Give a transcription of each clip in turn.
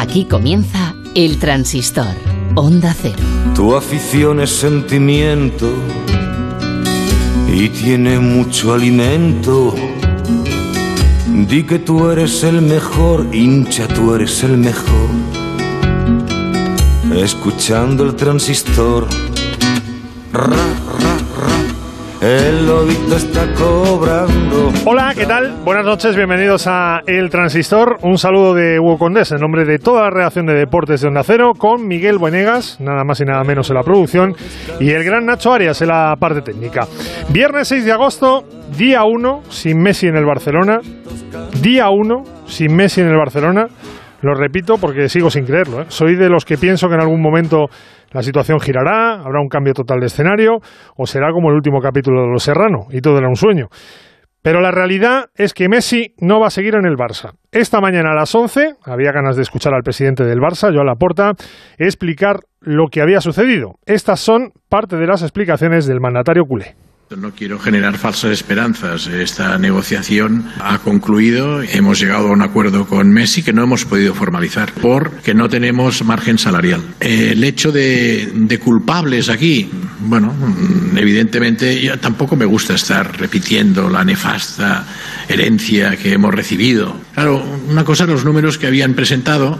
Aquí comienza El Transistor, Onda Cero. Tu afición es sentimiento y tiene mucho alimento. Di que tú eres el mejor, hincha, tú eres el mejor. Escuchando el transistor. Ra, ra. El lobito está cobrando. Hola, ¿qué tal? Buenas noches, bienvenidos a El Transistor. Un saludo de Hugo Condés en nombre de toda la redacción de deportes de Onda Cero con Miguel Buenegas, nada más y nada menos en la producción, y el gran Nacho Arias en la parte técnica. Viernes 6 de agosto, día 1, sin Messi en el Barcelona. Día 1, sin Messi en el Barcelona. Lo repito porque sigo sin creerlo. ¿eh? Soy de los que pienso que en algún momento la situación girará, habrá un cambio total de escenario, o será como el último capítulo de Los Serrano, y todo era un sueño. Pero la realidad es que Messi no va a seguir en el Barça. Esta mañana a las 11 había ganas de escuchar al presidente del Barça, Joan Laporta, explicar lo que había sucedido. Estas son parte de las explicaciones del mandatario culé. No quiero generar falsas esperanzas. Esta negociación ha concluido. Hemos llegado a un acuerdo con Messi que no hemos podido formalizar porque no tenemos margen salarial. El hecho de, de culpables aquí, bueno, evidentemente tampoco me gusta estar repitiendo la nefasta herencia que hemos recibido. Claro, una cosa los números que habían presentado,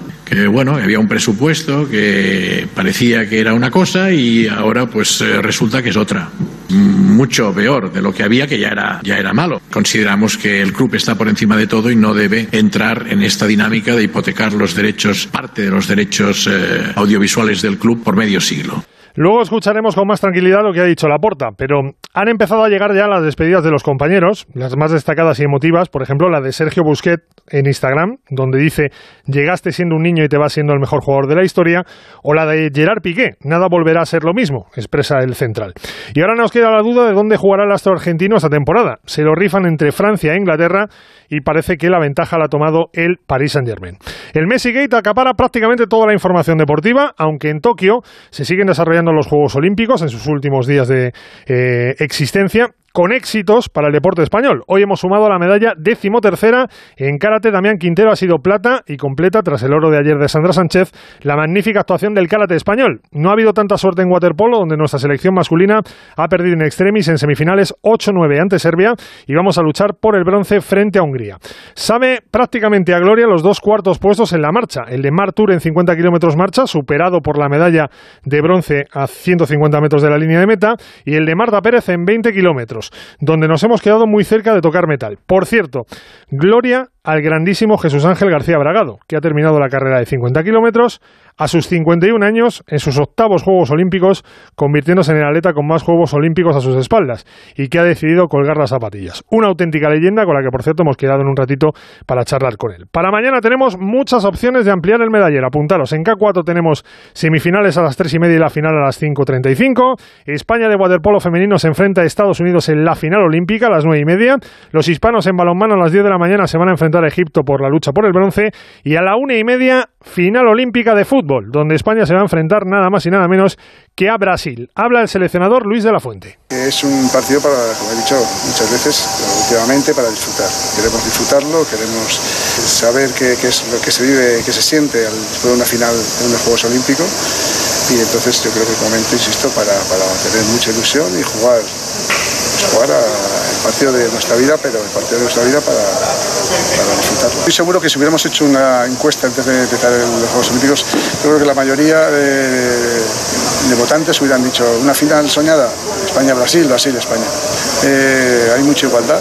bueno, había un presupuesto que parecía que era una cosa y ahora pues eh, resulta que es otra mucho peor de lo que había, que ya era, ya era malo. Consideramos que el club está por encima de todo y no debe entrar en esta dinámica de hipotecar los derechos, parte de los derechos eh, audiovisuales del club por medio siglo. Luego escucharemos con más tranquilidad lo que ha dicho Laporta, pero han empezado a llegar ya las despedidas de los compañeros, las más destacadas y emotivas, por ejemplo la de Sergio Busquet en Instagram, donde dice llegaste siendo un niño y te vas siendo el mejor jugador de la historia, o la de Gerard Piqué, nada volverá a ser lo mismo, expresa el central. Y ahora nos queda la duda de dónde jugará el astro argentino esta temporada. Se lo rifan entre Francia e Inglaterra y parece que la ventaja la ha tomado el Paris Saint-Germain. El Messi Gate acapara prácticamente toda la información deportiva, aunque en Tokio se siguen desarrollando los Juegos Olímpicos en sus últimos días de eh, existencia con éxitos para el deporte español. Hoy hemos sumado la medalla decimotercera en karate. Damián Quintero ha sido plata y completa tras el oro de ayer de Sandra Sánchez la magnífica actuación del karate español. No ha habido tanta suerte en waterpolo, donde nuestra selección masculina ha perdido en extremis en semifinales 8-9 ante Serbia y vamos a luchar por el bronce frente a Hungría. Sabe prácticamente a gloria los dos cuartos puestos en la marcha. El de Mar Tour en 50 kilómetros marcha, superado por la medalla de bronce a 150 metros de la línea de meta, y el de Marta Pérez en 20 kilómetros donde nos hemos quedado muy cerca de tocar metal. Por cierto, gloria al grandísimo Jesús Ángel García Bragado, que ha terminado la carrera de 50 kilómetros a sus 51 años, en sus octavos Juegos Olímpicos, convirtiéndose en el atleta con más Juegos Olímpicos a sus espaldas y que ha decidido colgar las zapatillas. Una auténtica leyenda con la que, por cierto, hemos quedado en un ratito para charlar con él. Para mañana tenemos muchas opciones de ampliar el medallero. Apuntaros, en K4 tenemos semifinales a las 3 y media y la final a las 5.35. España de waterpolo femenino se enfrenta a Estados Unidos en la final olímpica a las 9 y media. Los hispanos en balonmano a las 10 de la mañana se van a enfrentar a Egipto por la lucha por el bronce. Y a la 1 y media, final olímpica de fútbol donde España se va a enfrentar nada más y nada menos que a Brasil. Habla el seleccionador Luis de la Fuente. Es un partido para, como he dicho muchas veces, últimamente para disfrutar. Queremos disfrutarlo, queremos saber qué, qué es lo que se vive, qué se siente después de una final en unos Juegos Olímpicos. Y entonces yo creo que es momento, insisto, para, para tener mucha ilusión y jugar jugar a el partido de nuestra vida, pero el partido de nuestra vida para, para disfrutarlo. Estoy seguro que si hubiéramos hecho una encuesta antes de empezar los Juegos Olímpicos, yo creo que la mayoría de, votantes hubieran dicho una final soñada, España-Brasil, Brasil-España. Eh, hay mucha igualdad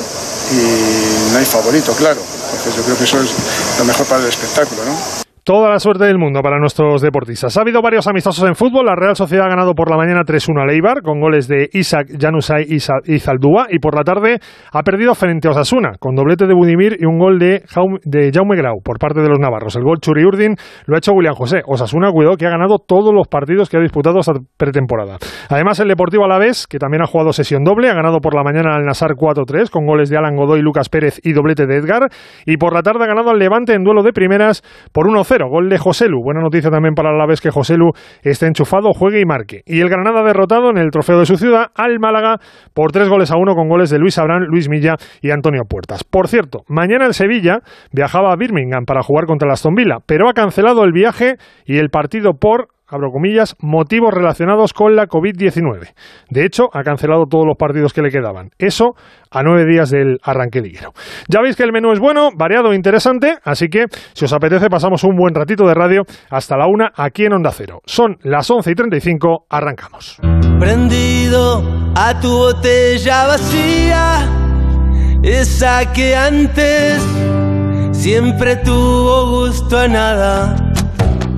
y no hay favorito, claro. Entonces yo creo que eso es lo mejor para el espectáculo, ¿no? Toda la suerte del mundo para nuestros deportistas. Ha habido varios amistosos en fútbol. La Real Sociedad ha ganado por la mañana 3-1 a Leibar con goles de Isaac, Janusay y Zaldúa. Y por la tarde ha perdido frente a Osasuna con doblete de Budimir y un gol de, Jaume, Grau por parte de los navarros. El gol Churiurdin lo ha hecho William José. Osasuna, cuidado, que ha ganado todos los partidos que ha disputado esta pretemporada. Además, el Deportivo Alavés, que también ha jugado sesión doble, ha ganado por la mañana al Nasar 4-3 con goles de Alan Godoy, Lucas Pérez y doblete de Edgar. Y por la tarde ha ganado al Levante en duelo de primeras por 1-0 0, gol de Joselu. Buena noticia también para la vez que Joselu esté enchufado, juegue y marque. Y el Granada derrotado en el trofeo de su ciudad al Málaga por 3 goles a 1 con goles de Luis Abrán, Luis Milla y Antonio Puertas. Por cierto, mañana el Sevilla viajaba a Birmingham para jugar contra el Aston Villa, pero ha cancelado el viaje y el partido por abro comillas, motivos relacionados con la COVID-19. De hecho, ha cancelado todos los partidos que le quedaban. Eso a nueve días del arranque liguero. Ya veis que el menú es bueno, variado e interesante, así que si os apetece pasamos un buen ratito de radio hasta la una aquí en Onda Cero. Son las 11 y 35, arrancamos. Prendido a tu botella vacía, esa que antes siempre tuvo gusto a nada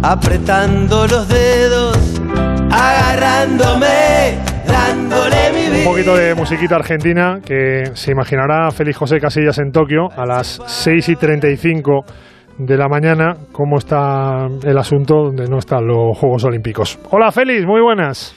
apretando los dedos, agarrándome, dándole mi vida. Un poquito de musiquita argentina que se imaginará Félix José Casillas en Tokio a las 6 y 35 de la mañana, cómo está el asunto donde no están los Juegos Olímpicos. Hola Félix, muy buenas.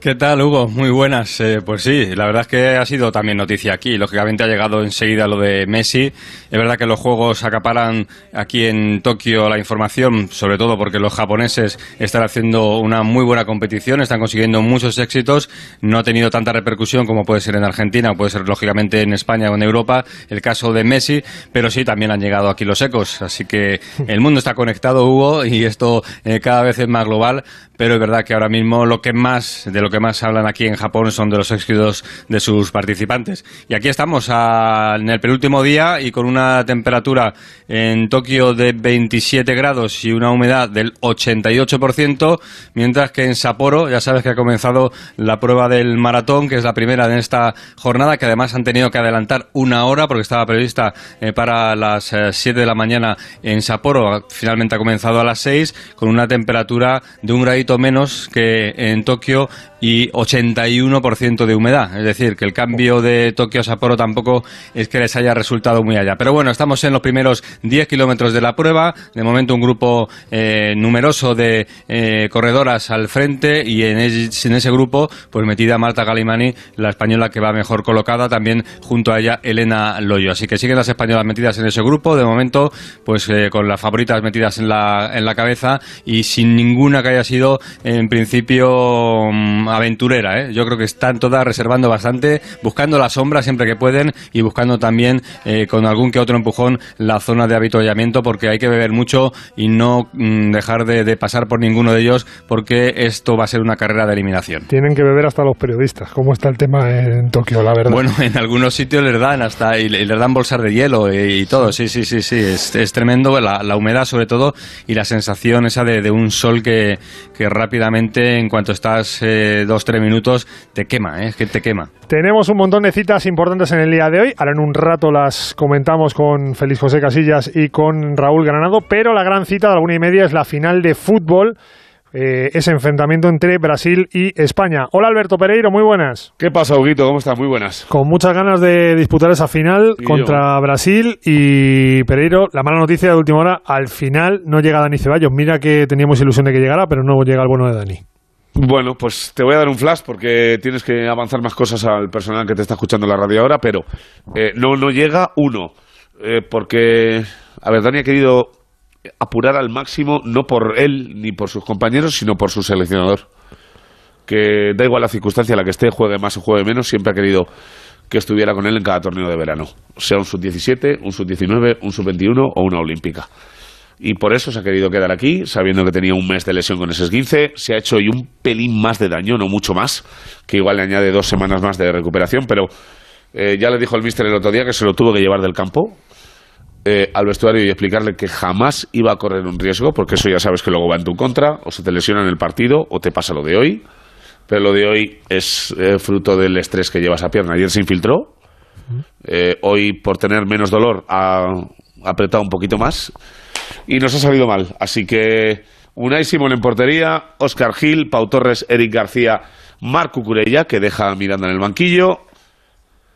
¿Qué tal, Hugo? Muy buenas. Eh, pues sí, la verdad es que ha sido también noticia aquí. Lógicamente ha llegado enseguida lo de Messi. Es verdad que los juegos acaparan aquí en Tokio la información, sobre todo porque los japoneses están haciendo una muy buena competición, están consiguiendo muchos éxitos. No ha tenido tanta repercusión como puede ser en Argentina o puede ser lógicamente en España o en Europa el caso de Messi, pero sí también han llegado aquí los ecos. Así que el mundo está conectado, Hugo, y esto eh, cada vez es más global. Pero es verdad que ahora mismo lo que más de lo que más hablan aquí en Japón son de los éxitos de sus participantes. Y aquí estamos en el penúltimo día y con una temperatura en Tokio de 27 grados y una humedad del 88%, mientras que en Sapporo ya sabes que ha comenzado la prueba del maratón, que es la primera de esta jornada, que además han tenido que adelantar una hora porque estaba prevista eh, para las 7 eh, de la mañana en Sapporo. Finalmente ha comenzado a las 6 con una temperatura de un gradito menos que en Tokio y 81% de humedad. Es decir, que el cambio de Tokio a Sapporo tampoco es que les haya resultado muy allá. Pero bueno, estamos en los primeros 10 kilómetros de la prueba. De momento un grupo eh, numeroso de eh, corredoras al frente y en, ese grupo pues metida Marta Galimani, la española que va mejor colocada, también junto a ella Elena Loyo. Así que siguen las españolas metidas en ese grupo. De momento pues eh, con las favoritas metidas en la, en la cabeza y sin ninguna que haya sido en principio mm, aventurera. ¿eh? Yo creo que están todas reservando bastante, buscando la sombra siempre que pueden y buscando también eh, con algún que otro empujón la zona de habituallamiento porque hay que beber mucho y no mm, dejar de, pasar por ninguno de ellos porque esto va a ser una carrera de eliminación. Tienen que beber hasta los periodistas. ¿Cómo está el tema en Tokio, la verdad? Bueno, en algunos sitios les dan hasta y les dan bolsas de hielo y, todo. Sí, sí, sí, sí. Es, tremendo la, humedad sobre todo y la sensación esa de, un sol que, que rápidamente en cuanto estás eh, dos, tres minutos, te quema, ¿eh? es que te quema. Tenemos un montón de citas importantes en el día de hoy. Ahora en un rato las comentamos con Félix José Casillas y con Raúl Granado, pero la gran cita de la una y media es la final de fútbol. Eh, ese enfrentamiento entre Brasil y España. Hola Alberto Pereiro, muy buenas. ¿Qué pasa, Huguito? ¿Cómo estás? Muy buenas. Con muchas ganas de disputar esa final contra Brasil y Pereiro, la mala noticia de última hora, al final no llega Dani Ceballos. Mira que teníamos ilusión de que llegara, pero no llega el bueno de Dani. Bueno, pues te voy a dar un flash porque tienes que avanzar más cosas al personal que te está escuchando la radio ahora, pero eh, no, no llega uno. Eh, porque, a ver, Dani ha querido apurar al máximo, no por él ni por sus compañeros, sino por su seleccionador. Que da igual la circunstancia en la que esté, juegue más o juegue menos, siempre ha querido que estuviera con él en cada torneo de verano. Sea un sub-17, un sub-19, un sub-21 o una olímpica y por eso se ha querido quedar aquí, sabiendo que tenía un mes de lesión con ese esguince. Se ha hecho hoy un pelín más de daño, no mucho más, que igual le añade dos semanas más de recuperación, pero eh, ya le dijo el míster el otro día que se lo tuvo que llevar del campo eh, al vestuario y explicarle que jamás iba a correr un riesgo, porque eso ya sabes que luego va en tu contra, o se te lesiona en el partido, o te pasa lo de hoy. Pero lo de hoy es eh, fruto del estrés que llevas a pierna. Ayer se infiltró, hoy por tener menos dolor ha apretado un poquito más y nos ha salido mal. Así que Unai en portería, Oscar Gil, Pau Torres, Eric García, Marco Curella, que deja a Miranda en el banquillo.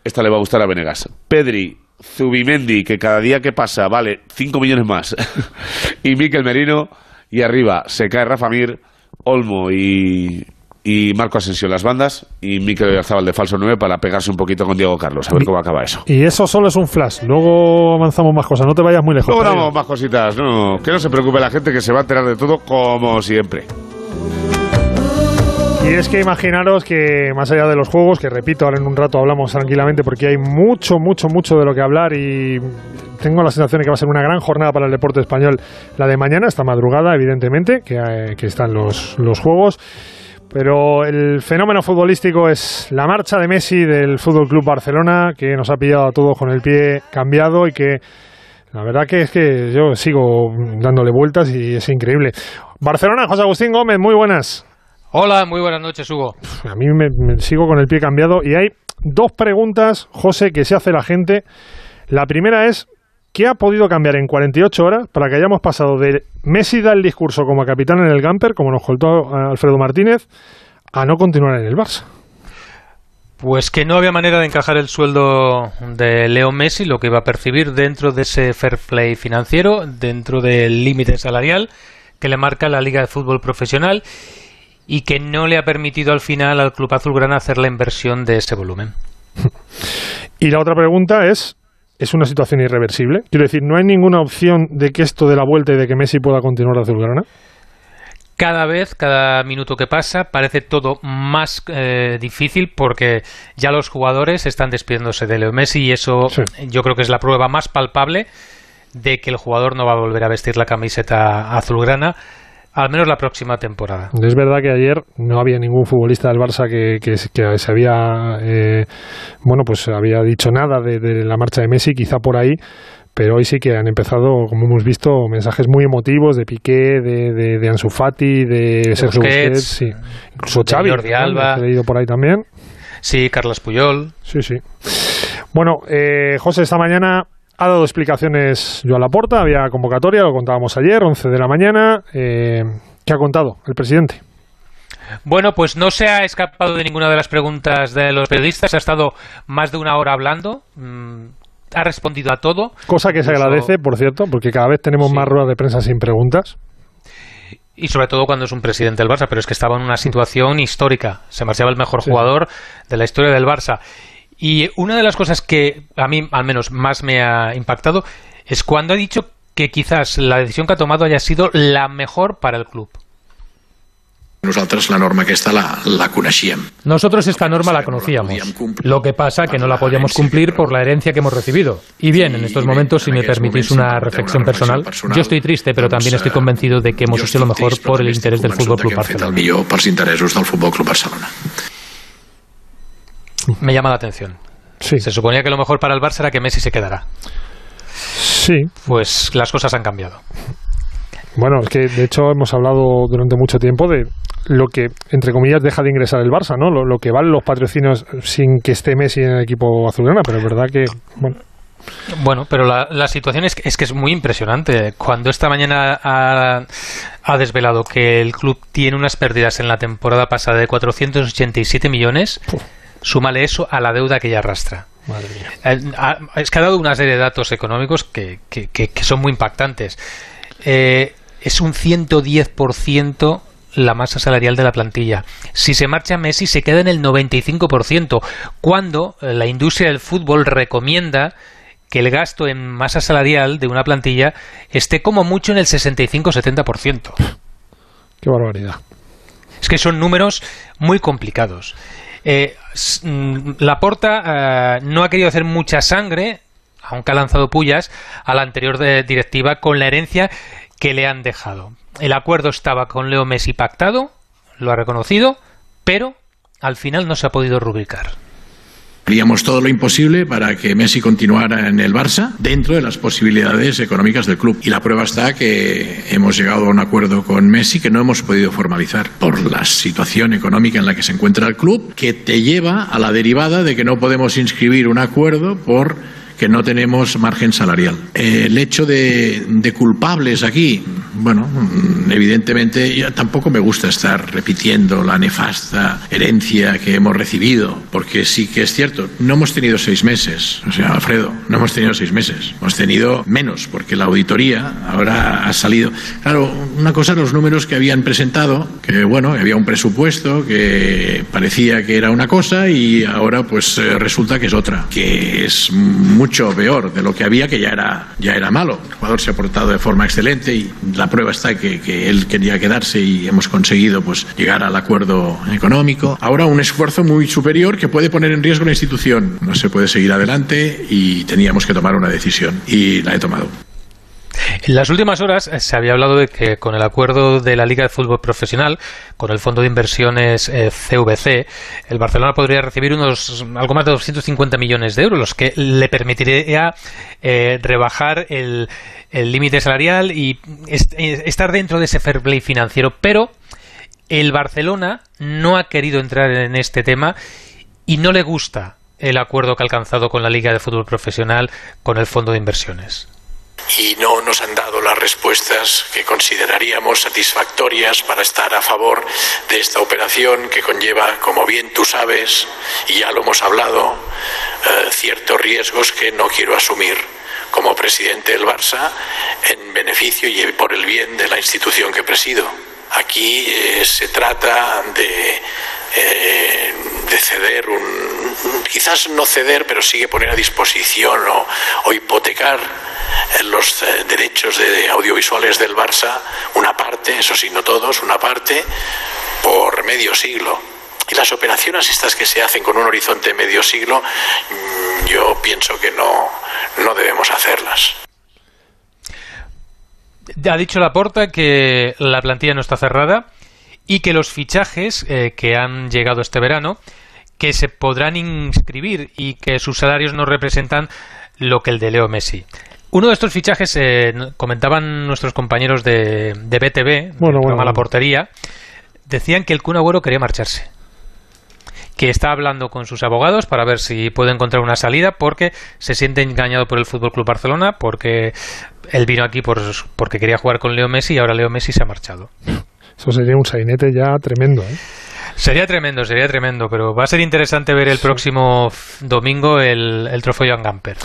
Esta le va a gustar a Venegas. Pedri, Zubimendi, que cada día que pasa vale 5 millones más. y Miquel Merino. Y arriba se cae Rafa Mir, Olmo y, y Marco Asensio en las bandas y Mikel Oyarzabal de falso 9 para pegarse un poquito con Diego Carlos. A ver cómo acaba eso. Y eso solo es un flash. Luego avanzamos más cosas. No te vayas muy lejos. Luego damos más cositas. No, que no se preocupe la gente que se va a enterar de todo como siempre. Y es que imaginaros que más allá de los juegos, que repito, ahora en un rato hablamos tranquilamente porque hay mucho, mucho, mucho de lo que hablar y tengo la sensación de que va a ser una gran jornada para el deporte español la de mañana, esta madrugada, evidentemente, que, eh, que están los, los juegos. Pero el fenómeno futbolístico es la marcha de Messi del Fútbol Club Barcelona, que nos ha pillado a todos con el pie cambiado y que la verdad que es que yo sigo dándole vueltas y es increíble. Barcelona, José Agustín Gómez, muy buenas. Hola, muy buenas noches, Hugo. A mí me, me sigo con el pie cambiado y hay dos preguntas, José, que se hace la gente. La primera es, ¿qué ha podido cambiar en 48 horas para que hayamos pasado de Messi da el discurso como capitán en el Gamper, como nos contó Alfredo Martínez, a no continuar en el Barça? Pues que no había manera de encajar el sueldo de Leo Messi, lo que iba a percibir dentro de ese fair play financiero, dentro del límite salarial que le marca la Liga de Fútbol Profesional y que no le ha permitido al final al Club Azulgrana hacer la inversión de ese volumen. Y la otra pregunta es, ¿es una situación irreversible? Quiero decir, ¿no hay ninguna opción de que esto de la vuelta y de que Messi pueda continuar Azulgrana? Cada vez, cada minuto que pasa, parece todo más eh, difícil porque ya los jugadores están despidiéndose de Leo Messi y eso Sí. yo creo que es la prueba más palpable de que el jugador no va a volver a vestir la camiseta azulgrana, al menos la próxima temporada. Es verdad que ayer no había ningún futbolista del Barça que, que, que se había, eh, bueno, pues había dicho nada de, de la marcha de Messi, quizá por ahí, pero hoy sí que han empezado, como hemos visto, mensajes muy emotivos de Piqué, de, de, de Ansu Fati, de Sergio Busquets, Busquets, sí. incluso de Xavi, Jordi. Alba. he leído por ahí también. Sí, Carlos Puyol. Sí, sí. Bueno, eh, José, esta mañana ha dado explicaciones yo a la porta, había convocatoria, lo contábamos ayer, 11 de la mañana. Eh, ¿Qué ha contado el presidente? Bueno, pues no se ha escapado de ninguna de las preguntas de los periodistas, ha estado más de una hora hablando, mm, ha respondido a todo. Cosa que se agradece, por cierto, porque cada vez tenemos Sí. más ruedas de prensa sin preguntas. Y sobre todo cuando es un presidente del Barça, pero es que estaba en una situación histórica. Se marchaba el mejor Sí. jugador de la historia del Barça. Y una de las cosas que a mí, al menos, más me ha impactado es cuando ha dicho que quizás la decisión que ha tomado haya sido la mejor para el club. Nosaltres la norma aquesta la, la coneixíem. Nosotros esta norma la conocíamos. Lo que pasa que no la podíamos cumplir por la herencia que hemos recibido. Y bien, en estos momentos, si me permitís una reflexión personal, yo estoy triste, pero también estoy convencido de que hemos hecho lo mejor por el interés del Fútbol Club Barcelona. millor pels interessos del Futbol Club Barcelona. Me llama la atención. Sí, Se suponía que lo mejor para el Barça era que Messi se quedara. sí. Pues las cosas han cambiado. Bueno, es que de hecho hemos hablado durante mucho tiempo de lo que, entre comillas, deja de ingresar el Barça, ¿no? Lo, lo que valen los patrocinios sin que esté Messi en el equipo azulgrana, pero es verdad que, bueno, Bueno, pero la, la situación es que, es que es muy impresionante. Cuando esta mañana ha, ha desvelado que el club tiene unas pérdidas en la temporada pasada de 487 millones, súmale eso a la deuda que ya arrastra. madre mía. Eh, Es que ha dado una serie de datos económicos que, que- que- que son muy impactantes. Eh, es un 110% la masa salarial de la plantilla. Si se marcha Messi, se queda en el 95%, cuando la industria del fútbol recomienda que el gasto en masa salarial de una plantilla esté como mucho en el 65-70%. Qué barbaridad. Es que son números muy complicados. Eh, mm, Laporta eh, no ha querido hacer mucha sangre, aunque ha lanzado pullas, a la anterior de- directiva con la herencia que le han dejado. El acuerdo estaba con Leo Messi pactado, lo ha reconocido, pero al final no se ha podido rubricar. Haríamos todo lo imposible para que Messi continuara en el Barça dentro de las posibilidades económicas del club. Y la prueba está que hemos llegado a un acuerdo con Messi que no hemos podido formalizar por la situación económica en la que se encuentra el club, que te lleva a la derivada de que no podemos inscribir un acuerdo por que no tenemos margen salarial. El hecho de, de culpables aquí, bueno, evidentemente tampoco me gusta estar repitiendo la nefasta herencia que hemos recibido, porque sí que es cierto, no hemos tenido seis meses, o sea, Alfredo, no hemos tenido seis meses, hemos tenido menos, porque la auditoría ahora ha salido. Claro, una cosa, los números que habían presentado, que bueno, había un presupuesto que parecía que era una cosa y ahora pues eh, resulta que es otra, que es mucho peor de lo que había, que ya era, ya era malo. El jugador se ha portado de forma excelente y la prueba está que, que él quería quedarse y hemos conseguido pues llegar al acuerdo económico. Ahora un esfuerzo muy superior que puede poner en riesgo la institución. No se puede seguir adelante y teníamos que tomar una decisión y la he tomado. En las últimas horas eh, se había hablado de que con el acuerdo de la Liga de Fútbol Profesional, con el Fondo de Inversiones CVC, eh, el Barcelona podría recibir unos algo más de 250 millones de euros, los que le permitiría eh, rebajar el límite salarial y estar dentro de ese fair play financiero. Pero el Barcelona no ha querido entrar en este tema y no le gusta el acuerdo que ha alcanzado con la Liga de Fútbol Profesional con el Fondo de Inversiones y no nos han dado las respuestas que consideraríamos satisfactorias para estar a favor de esta operación que conlleva, como bien tú sabes, y ya lo hemos hablado, eh, ciertos riesgos que no quiero asumir como presidente del Barça en beneficio y por el bien de la institución que presido. Aquí eh, se trata de, eh, de ceder un, quizás no ceder, pero sigue poner a disposición o hipotecar los eh, derechos de audiovisuales del Barça, una parte, eso sí, no todos, una parte, por medio siglo. Y las operaciones estas que se hacen con un horizonte medio siglo, mm, yo pienso que no, no debemos hacerlas. Ha dicho Laporta que la plantilla no está cerrada y que los fichajes eh, que han llegado este verano que se podrán inscribir y que sus salarios no representan lo que el de Leo Messi. Uno de estos fichajes, eh, comentaban nuestros compañeros de, de BTV, bueno, bueno, La Portería, decían que el Kun Agüero quería marcharse. Que está hablando con sus abogados para ver si puede encontrar una salida porque se siente engañado por el Fútbol Club Barcelona, porque él vino aquí por, porque quería jugar con Leo Messi y ahora Leo Messi se ha marchado. Eso sería un sainete ya tremendo, ¿eh? Sería tremendo, sería tremendo, pero va a ser interesante ver el próximo domingo el, el trofeo Joan Gamper.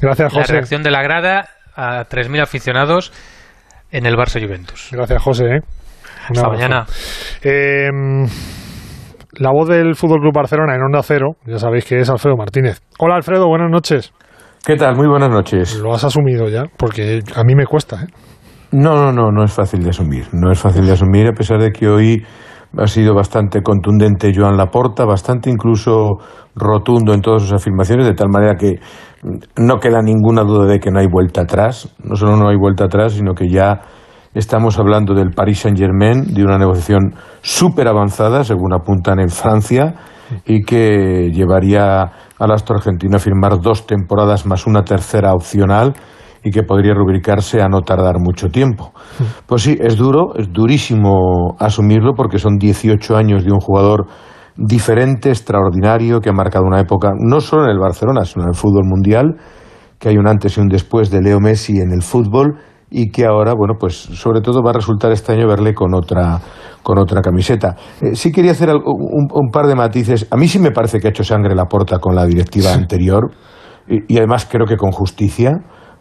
Gracias, José. La reacción de la grada a 3.000 aficionados en el Barça Juventus. Gracias, José. ¿eh? Hasta mañana. Em, la voz del Fútbol Club Barcelona en Onda Cero, ya sabéis que es Alfredo Martínez. Hola, Alfredo, buenas noches. ¿Qué tal? Muy buenas noches. Lo has asumido ya, porque a mí me cuesta. ¿eh? No, no, no, no es fácil de asumir. No es fácil de asumir, a pesar de que hoy ha sido bastante contundente Joan Laporta, bastante incluso rotundo en todas sus afirmaciones, de tal manera que no queda ninguna duda de que no hay vuelta atrás. No solo no hay vuelta atrás, sino que ya estamos hablando del Paris Saint-Germain, de una negociación súper avanzada, según apuntan en Francia, y que llevaría al astro argentino a firmar dos temporadas más una tercera opcional y que podría rubricarse a no tardar mucho tiempo. Pues sí, es duro, es durísimo asumirlo porque son 18 años de un jugador diferente, extraordinario, que ha marcado una época no solo en el Barcelona, sino en el fútbol mundial, que hay un antes y un después de Leo Messi en el fútbol y que ahora, bueno, pues sobre todo va a resultar este año verle con otra, con otra camiseta. Eh, sí quería hacer un, par de matices. A mí sí me parece que ha hecho sangre la porta con la directiva anterior y, y además creo que con justicia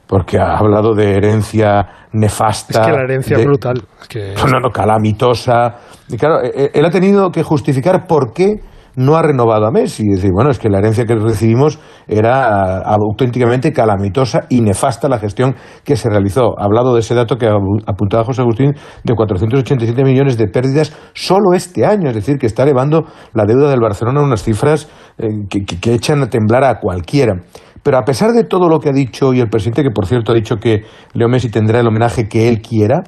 porque ha hablado de herencia nefasta. Es que la herencia es brutal. No, no, calamitosa. Y claro, e, e, él ha tenido que justificar por qué no ha renovado a Messi. Y decir, bueno, es que la herencia que recibimos era auténticamente calamitosa y nefasta la gestión que se realizó. Ha hablado de ese dato que apuntaba José Agustín de 487 millones de pérdidas solo este año. Es decir, que está elevando la deuda del Barcelona a unas cifras eh, que, que echan a temblar a cualquiera. Pero a pesar de todo lo que ha dicho y el presidente, que por cierto ha dicho que Leo Messi tendrá el homenaje que él quiera,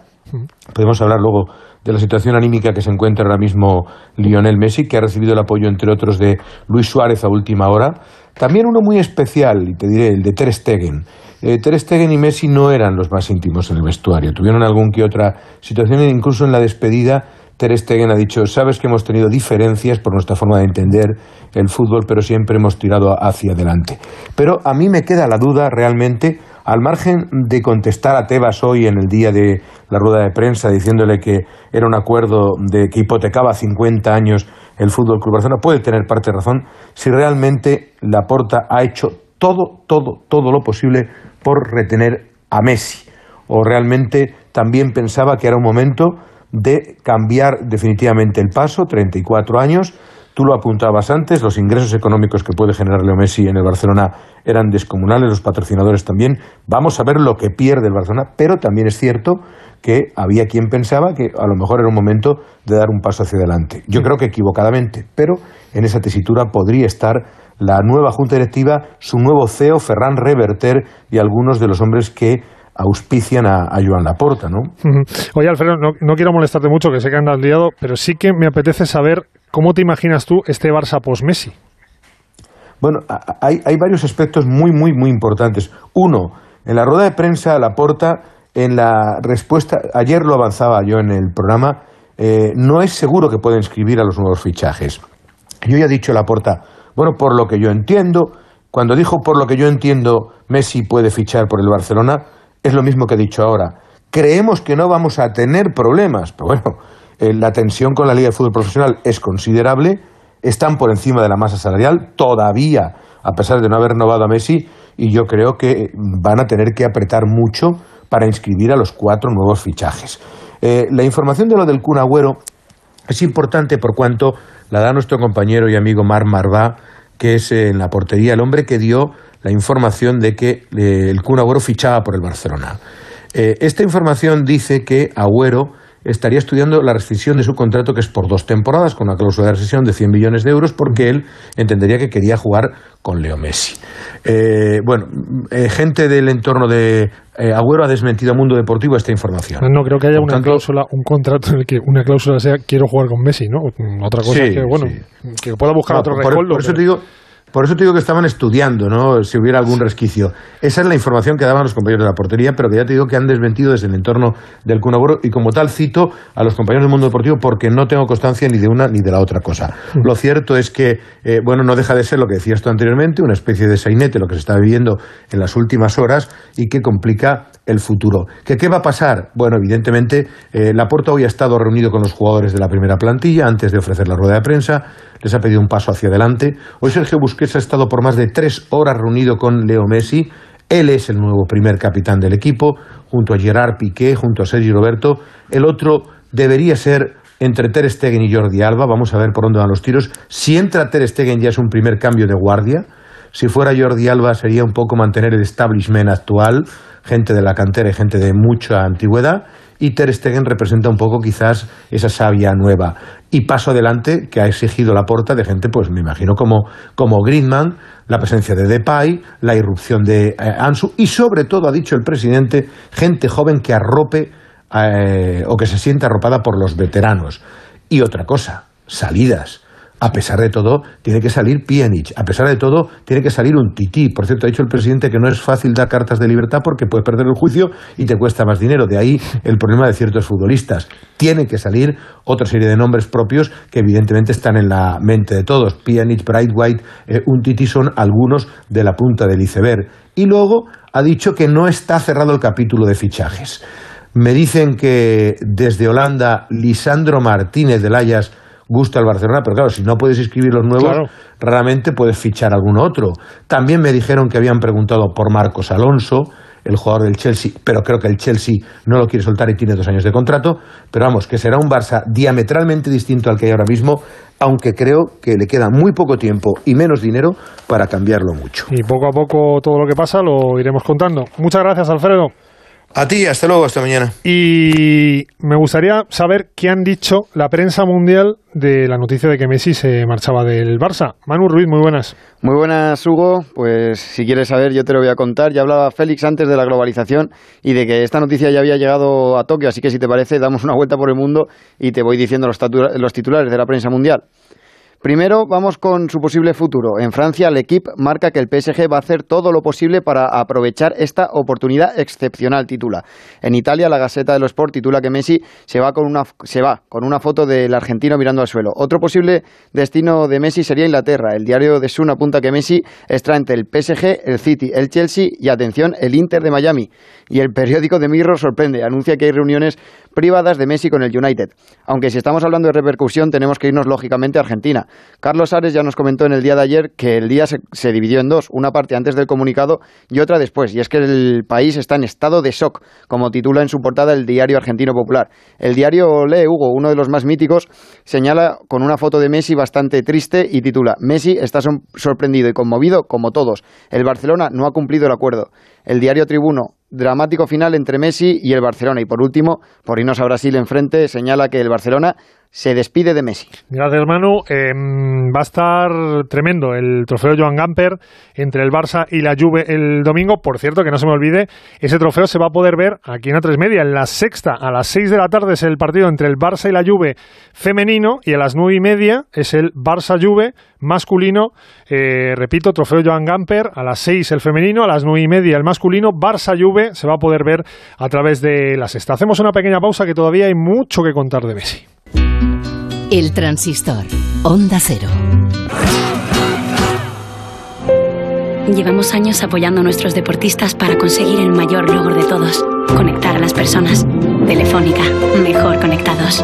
podemos hablar luego de la situación anímica que se encuentra ahora mismo Lionel Messi, que ha recibido el apoyo, entre otros, de Luis Suárez a última hora. También uno muy especial, y te diré, el de Ter Stegen. Eh, Ter Stegen y Messi no eran los más íntimos en el vestuario. Tuvieron algún que otra situación, incluso en la despedida Ter Stegen ha dicho, sabes que hemos tenido diferencias por nuestra forma de entender el fútbol, pero siempre hemos tirado hacia adelante. Pero a mí me queda la duda realmente, al margen de contestar a Tebas hoy en el día de la rueda de prensa diciéndole que era un acuerdo de que hipotecaba 50 años el Fútbol Club Barcelona, puede tener parte de razón si realmente Laporta ha hecho todo, todo, todo lo posible por retener a Messi. O realmente también pensaba que era un momento de cambiar definitivamente el paso, 34 años. Tú lo apuntabas antes, los ingresos económicos que puede generar Leo Messi en el Barcelona eran descomunales, los patrocinadores también. Vamos a ver lo que pierde el Barcelona, pero también es cierto que había quien pensaba que a lo mejor era un momento de dar un paso hacia adelante. Yo creo que equivocadamente, pero en esa tesitura podría estar la nueva Junta Directiva, su nuevo CEO, Ferran Reverter, y algunos de los hombres que auspician a, Joan Laporta, ¿no? Oye, Alfredo, no, quiero molestarte mucho, que sé que andas liado, pero sí que me apetece saber cómo te imaginas tú este Barça post-Messi. Bueno, hay, hay, varios aspectos muy, muy, muy importantes. Uno, en la rueda de prensa, Laporta, en la respuesta, ayer lo avanzaba yo en el programa, eh, no es seguro que pueda inscribir a los nuevos fichajes. Yo ya he dicho Laporta, bueno, por lo que yo entiendo, cuando dijo por lo que yo entiendo Messi puede fichar por el Barcelona, es lo mismo que he dicho ahora. Creemos que no vamos a tener problemas, pero bueno, eh, la tensión con la Liga de Fútbol Profesional es considerable, están por encima de la masa salarial todavía, a pesar de no haber renovado a Messi, y yo creo que van a tener que apretar mucho para inscribir a los cuatro nuevos fichajes. Eh, la información de lo del Kun Agüero es importante por cuanto la da nuestro compañero y amigo Mar Marvá, que es en la portería el hombre que dio la información de que eh, el Kun Agüero fichaba por el Barcelona. Eh, esta información dice que Agüero estaría estudiando la rescisión de su contrato, que es por dos temporadas, con una cláusula de rescisión de 100 millones de euros, porque él entendería que quería jugar con Leo Messi. Eh, bueno, gente del entorno de Agüero ha desmentido a Mundo Deportivo esta información. No, creo que haya una cláusula, un contrato en el que una cláusula sea quiero jugar con Messi, ¿no? Otra cosa es que, bueno, que pueda buscar otro por, por eso te digo por eso te digo que estaban estudiando, ¿no? Si hubiera algún resquicio. Esa es la información que daban los compañeros de la portería, pero que ya te digo que han desmentido desde el entorno del Cunagüero y como tal cito a los compañeros del mundo deportivo porque no tengo constancia ni de una ni de la otra cosa. Lo cierto es que, eh, bueno, no deja de ser lo que decías tú anteriormente, una especie de sainete, lo que se está viviendo en las últimas horas y que complica el futuro. ¿Que ¿Qué va a pasar? Bueno, evidentemente, eh, Laporta hoy ha estado reunido con los jugadores de la primera plantilla antes de ofrecer la rueda de prensa les ha pedido un paso hacia adelante. Hoy Sergio Busquets ha estado por más de tres horas reunido con Leo Messi. Él es el nuevo primer capitán del equipo, junto a Gerard Piqué, junto a Sergio Roberto. El otro debería ser entre Ter Stegen y Jordi Alba. Vamos a ver por dónde van los tiros. Si entra Ter Stegen ya es un primer cambio de guardia. Si fuera Jordi Alba sería un poco mantener el establishment actual, gente de la cantera y gente de mucha antigüedad y Ter Stegen representa un poco quizás esa savia nueva. Y paso adelante que ha exigido la porta de gente, pues me imagino como, como Griezmann, la presencia de Depay, la irrupción de eh, Ansu y sobre todo, ha dicho el presidente, gente joven que arrope eh, o que se sienta arropada por los veteranos. Y otra cosa, salidas a pesar de todo, tiene que salir Pjanic. A pesar de todo, tiene que salir un tití. Por cierto, ha dicho el presidente que no es fácil dar cartas de libertad porque puedes perder el juicio y te cuesta más dinero. De ahí el problema de ciertos futbolistas. Tiene que salir otra serie de nombres propios que evidentemente están en la mente de todos. Pjanic, Brightwhite, eh, un tití son algunos de la punta del iceberg. Y luego ha dicho que no está cerrado el capítulo de fichajes. Me dicen que desde Holanda, Lisandro Martínez de Layas gusta el Barcelona, pero claro, si no puedes inscribir los nuevos, raramente puedes fichar alguno otro. También me dijeron que habían preguntado por Marcos Alonso, el jugador del Chelsea, pero creo que el Chelsea no lo quiere soltar y tiene dos años de contrato. Pero vamos, que será un Barça diametralmente distinto al que hay ahora mismo, aunque creo que le queda muy poco tiempo y menos dinero para cambiarlo mucho. Y poco a poco todo lo que pasa lo iremos contando. Muchas gracias, Alfredo. A ti, hasta luego, hasta mañana. Y me gustaría saber qué han dicho la prensa mundial de la noticia de que Messi se marchaba del Barça. Manu Ruiz, muy buenas. Muy buenas, Hugo. Pues si quieres saber, yo te lo voy a contar. Ya hablaba Félix antes de la globalización y de que esta noticia ya había llegado a Tokio, así que si te parece, damos una vuelta por el mundo y te voy diciendo los, los titulares de la prensa mundial. Primero, vamos con su posible futuro. En Francia, el equipo marca que el PSG va a hacer todo lo posible para aprovechar esta oportunidad excepcional, titula. En Italia, la Gaceta de los Sport titula que Messi se va con una, se va con una foto del argentino mirando al suelo. Otro posible destino de Messi sería Inglaterra. El diario de Sun apunta que Messi está entre el PSG, el City, el Chelsea y, atención, el Inter de Miami. Y el periódico de Mirror sorprende, anuncia que hay reuniones privadas de Messi con el United. Aunque si estamos hablando de repercusión, tenemos que irnos lógicamente a Argentina. Carlos Ares ya nos comentó en el día de ayer que el día se, se, dividió en dos, una parte antes del comunicado y otra después, y es que el país está en estado de shock, como titula en su portada el diario argentino popular. El diario Lee Hugo, uno de los más míticos, señala con una foto de Messi bastante triste y titula Messi está sorprendido y conmovido como todos. El Barcelona no ha cumplido el acuerdo. El diario Tribuno dramático final entre Messi y el Barcelona. Y por último, por irnos a Brasil enfrente, señala que el Barcelona se despide de Messi. Gracias, Manu. Eh, va a estar tremendo el trofeo Joan Gamper entre el Barça y la Juve el domingo. Por cierto, que no se me olvide, ese trofeo se va a poder ver aquí en A3 Media. En la sexta, a las seis de la tarde, es el partido entre el Barça y la Juve femenino y a las nueve y media es el Barça-Juve masculino. Eh, repito, trofeo Joan Gamper, a las seis el femenino, a las nueve y media el masculino. Barça-Juve se va a poder ver a través de la sexta. Hacemos una pequeña pausa que todavía hay mucho que contar de Messi. El transistor. Onda Cero. Llevamos años apoyando a nuestros deportistas para conseguir el mayor logro de todos, conectar a las personas. Telefónica, mejor conectados.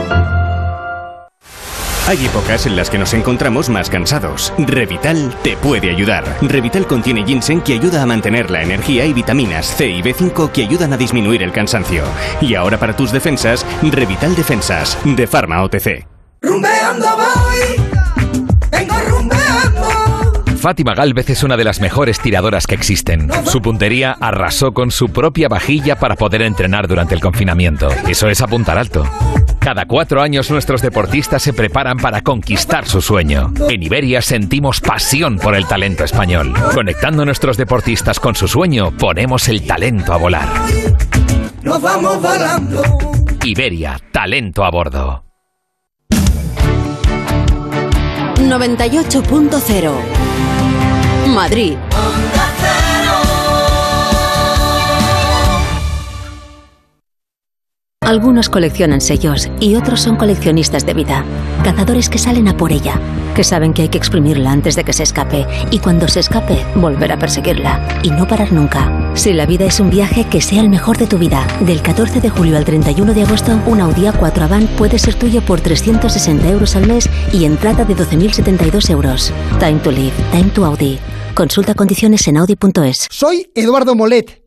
Hay épocas en las que nos encontramos más cansados. Revital te puede ayudar. Revital contiene ginseng que ayuda a mantener la energía y vitaminas C y B5 que ayudan a disminuir el cansancio. Y ahora para tus defensas, Revital Defensas, de Pharma OTC. Rumbeando voy, vengo rumbeando. Fátima Galvez es una de las mejores tiradoras que existen. Su puntería arrasó con su propia vajilla para poder entrenar durante el confinamiento. Eso es apuntar alto. Cada cuatro años nuestros deportistas se preparan para conquistar su sueño. En Iberia sentimos pasión por el talento español. Conectando nuestros deportistas con su sueño, ponemos el talento a volar. Nos vamos volando. Iberia, talento a bordo. 98.0 Madrid. Algunos coleccionan sellos y otros son coleccionistas de vida, cazadores que salen a por ella, que saben que hay que exprimirla antes de que se escape y cuando se escape volver a perseguirla y no parar nunca. Si la vida es un viaje, que sea el mejor de tu vida. Del 14 de julio al 31 de agosto, un Audi A4 Avant puede ser tuyo por 360 euros al mes y entrada de 12.072 euros. Time to live, time to Audi. Consulta condiciones en audi.es. Soy Eduardo Molet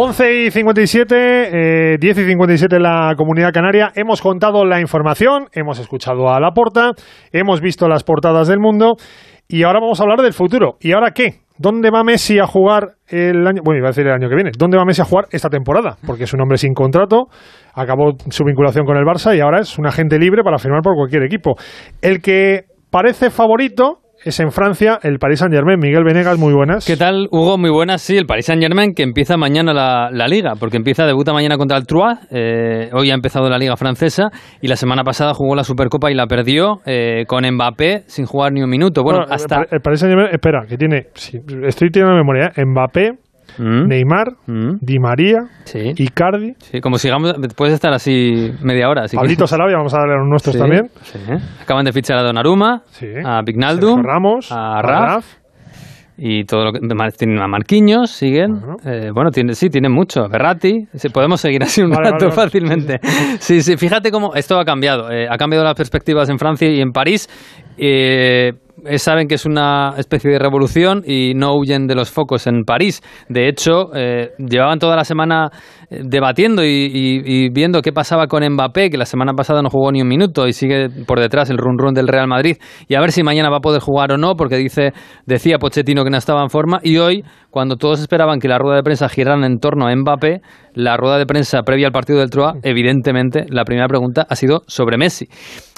11 y 57, eh, 10 y 57 en la comunidad canaria. Hemos contado la información, hemos escuchado a la porta, hemos visto las portadas del mundo y ahora vamos a hablar del futuro. ¿Y ahora qué? ¿Dónde va Messi a jugar el año? Bueno, iba a decir el año que viene. ¿Dónde va Messi a jugar esta temporada? Porque es un hombre sin contrato, acabó su vinculación con el Barça y ahora es un agente libre para firmar por cualquier equipo. El que parece favorito es en Francia, el Paris Saint Germain. Miguel Venegas, muy buenas. ¿Qué tal, Hugo? Muy buenas. Sí, el Paris Saint Germain que empieza mañana la, liga, porque empieza, debuta mañana contra el Troyes. Eh, hoy ha empezado la liga francesa y la semana pasada jugó la Supercopa y la perdió eh, con Mbappé sin jugar ni un minuto. Bueno, hasta. El, Paris Saint Germain, espera, que tiene. estoy teniendo memoria, ¿eh? Mbappé, Mm. Neymar, mm. Di María, Icardi. Sí, como sigamos, puedes estar así media hora. Pablito Sarabia, vamos a darle a los nuestros también. Acaban de fichar a Donnarumma, a Pignaldo, Ramos, a Raf, y todo lo que tienen a Marquinhos, siguen. Eh, bueno, tiene, sí, tienen mucho. Berratti, podemos seguir así un rato fácilmente. Sí, sí, fíjate cómo esto ha cambiado. Eh, ha cambiado las perspectivas en Francia y en París. Eh, saben que es una especie de revolución y no huyen de los focos en París. De hecho, eh, llevaban toda la semana eh, debatiendo y, viendo qué pasaba con Mbappé, que la semana pasada no jugó ni un minuto y sigue por detrás el run run del Real Madrid, y a ver si mañana va a poder jugar o no, porque dice, decía Pochettino que no estaba en forma, y hoy, cuando todos esperaban que la rueda de prensa girara en torno a Mbappé, la rueda de prensa previa al partido del Troa, evidentemente, la primera pregunta ha sido sobre Messi.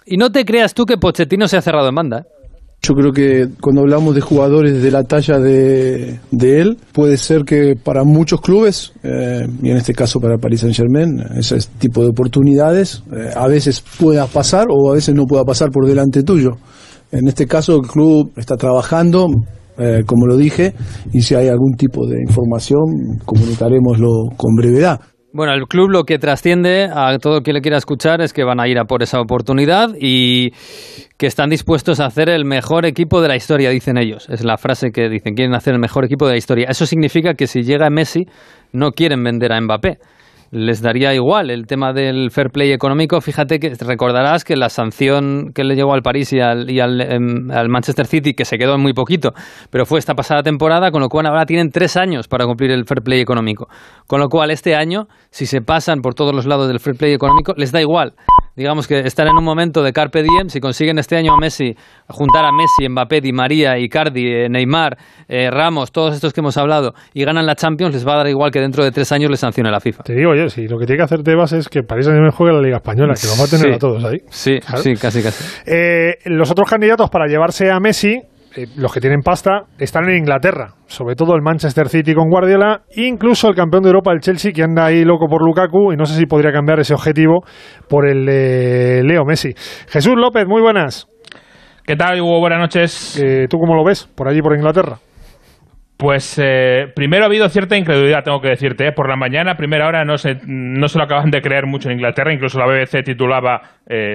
Y no te creas tú que Pochettino se ha cerrado en banda. ¿eh? Yo creo que cuando hablamos de jugadores de la talla de, él, puede ser que para muchos clubes, eh, y en este caso para Paris Saint Germain, ese tipo de oportunidades eh, a veces pueda pasar o a veces no pueda pasar por delante tuyo. En este caso el club está trabajando, como lo dije, y si hay algún tipo de información, comunicaremoslo con brevedad. Bueno, el club lo que trasciende a todo quien le quiera escuchar es que van a ir a por esa oportunidad y que están dispuestos a hacer el mejor equipo de la historia, dicen ellos. Es la frase que dicen, quieren hacer el mejor equipo de la historia. Eso significa que si llega Messi, no quieren vender a Mbappé les daría igual el tema del fair play económico. Fíjate que recordarás que la sanción que le llegó al París y al, y al, em, Manchester City, que se quedó en muy poquito, pero fue esta pasada temporada, con lo cual ahora tienen tres años para cumplir el fair play económico. Con lo cual este año, si se pasan por todos los lados del fair play económico, les da igual digamos que están en un momento de carpe diem. Si consiguen este año a Messi, juntar a Messi, Mbappé, Di María, Icardi, eh, Neymar, eh, Ramos, todos estos que hemos hablado, y ganan la Champions, les va a dar igual que dentro de tres años les sancione la FIFA. Te digo, oye, si lo que tiene que hacer Tebas es que París Saint-Germain juegue la Liga Española, que vamos a tener a todos ahí. Sí, sí, casi, casi. Eh, los otros candidatos para llevarse a Messi eh, los que tienen pasta están en Inglaterra, sobre todo el Manchester City con Guardiola, incluso el campeón de Europa, el Chelsea, que anda ahí loco por Lukaku y no sé si podría cambiar ese objetivo por el de Leo Messi. Jesús López, muy buenas. ¿Qué tal, Hugo? Buenas noches. Eh, ¿Tú cómo lo ves por allí, por Inglaterra? Pues eh, primero ha habido cierta incredulidad, tengo que decirte. Por la mañana, primera hora, no se, no se lo acaban de creer mucho en Inglaterra. Incluso la BBC titulaba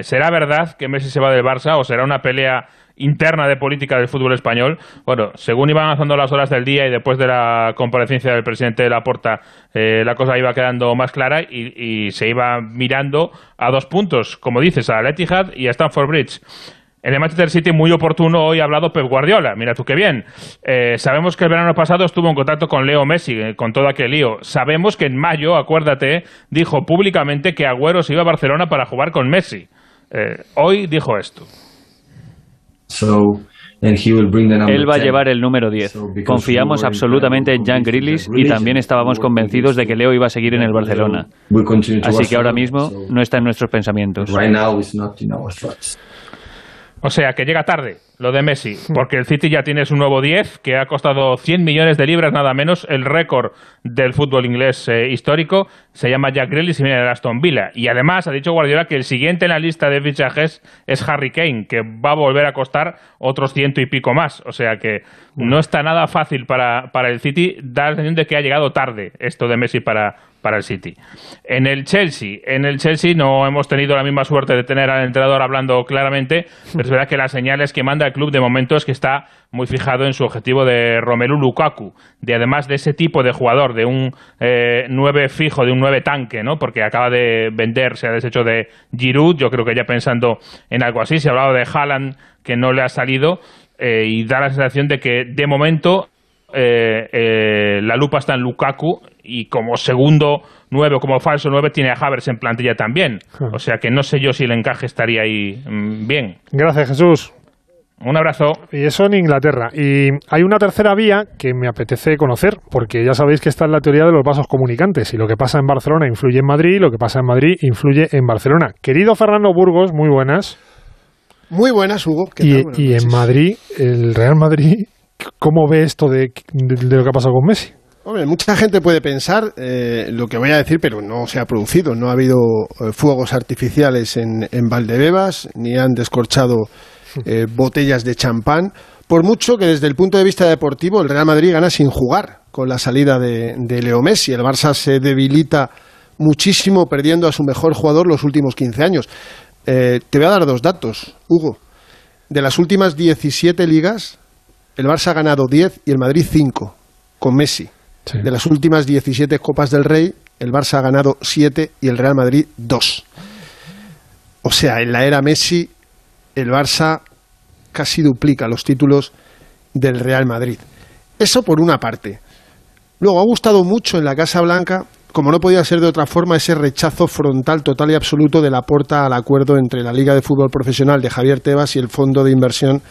¿Será verdad que Messi se va del Barça o será una pelea interna de política del fútbol español. Bueno, según iban avanzando las horas del día y después de la comparecencia del presidente de la Porta, eh, la cosa iba quedando más clara y, se iba mirando a dos puntos, como dices, a Etihad y a Stamford Bridge. En el Manchester City, muy oportuno, hoy ha hablado Pep Guardiola. Mira tú qué bien. Eh, sabemos que el verano pasado estuvo en contacto con Leo Messi, eh, con todo aquel lío. Sabemos que en mayo, acuérdate, dijo públicamente que Agüero se iba a Barcelona para jugar con Messi. hoy dijo esto. Él va a llevar el número 10. Confiamos absolutamente en Jan Grealish y también estábamos convencidos de que Leo iba a seguir en el Barcelona. Así que ahora mismo no está en nuestros pensamientos. O sea, que llega tarde lo de Messi, porque el City ya tiene su nuevo 10, que ha costado 100 millones de libras nada menos, el récord del fútbol inglés eh, histórico, se llama Jack Grealish y viene de Aston Villa. Y además ha dicho Guardiola que el siguiente en la lista de fichajes es Harry Kane, que va a volver a costar otros ciento y pico más. O sea que no está nada fácil para, para el City, da la sensación de que ha llegado tarde esto de Messi para, para el City. En el Chelsea, en el Chelsea no hemos tenido la misma suerte de tener al entrenador hablando claramente, pero es verdad que las señales que manda el club de momento es que está muy fijado en su objetivo de Romelu Lukaku, de además de ese tipo de jugador, de un eh, nueve fijo, de un nueve tanque, ¿no? Porque acaba de vender, se ha deshecho de Giroud, yo creo que ya pensando en algo así, se ha hablado de Haaland que no le ha salido eh, y da la sensación de que de momento eh, eh, la lupa está en Lukaku y como segundo nueve o como falso nueve tiene a Havers en plantilla también. O sea que no sé yo si el encaje estaría ahí mm, bien. Gracias, Jesús. Un abrazo. Y eso en Inglaterra. Y hay una tercera vía que me apetece conocer, porque ya sabéis que está en la teoría de los vasos comunicantes. Y lo que pasa en Barcelona influye en Madrid, y lo que pasa en Madrid influye en Barcelona. Querido Fernando Burgos, muy buenas. Muy buenas, Hugo. y en Madrid, el Real Madrid ¿Cómo ve esto de, lo que ha pasado con Messi? Hombre, mucha gente puede pensar eh, lo que voy a decir, pero no se ha producido. No ha habido eh, fuegos artificiales en, en, Valdebebas, ni han descorchado eh, botellas de champán. Por mucho que desde el punto de vista deportivo el Real Madrid gana sin jugar con la salida de, de Leo Messi. El Barça se debilita muchísimo perdiendo a su mejor jugador los últimos 15 años. te voy a dar dos datos, Hugo. De las últimas 17 ligas, el Barça ha ganado 10 y el Madrid 5 con Messi. De las últimas 17 Copas del Rey, el Barça ha ganado 7 y el Real Madrid 2. O sea, en la era Messi, el Barça casi duplica los títulos del Real Madrid. Eso por una parte. Luego ha gustado mucho en la Casa Blanca, como no podía ser de otra forma, ese rechazo frontal, total y absoluto de la porta al acuerdo entre la Liga de Fútbol Profesional de Javier Tebas y el Fondo de Inversión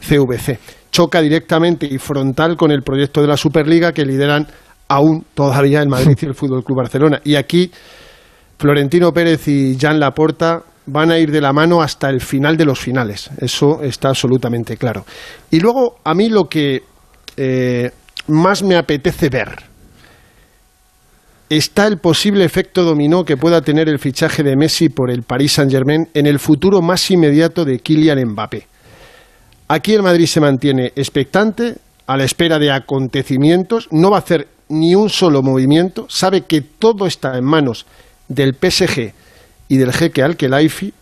CVC. Choca directamente y frontal con el proyecto de la Superliga que lideran aún todavía el Madrid y el Fútbol Club Barcelona. Y aquí Florentino Pérez y Jan Laporta van a ir de la mano hasta el final de los finales. Eso está absolutamente claro. Y luego, a mí lo que eh, más me apetece ver está el posible efecto dominó que pueda tener el fichaje de Messi por el Paris Saint-Germain en el futuro más inmediato de Kylian Mbappé. Aquí el Madrid se mantiene expectante, a la espera de acontecimientos, no va a hacer ni un solo movimiento, sabe que todo está en manos del PSG y del jeque Al-Khelaifi,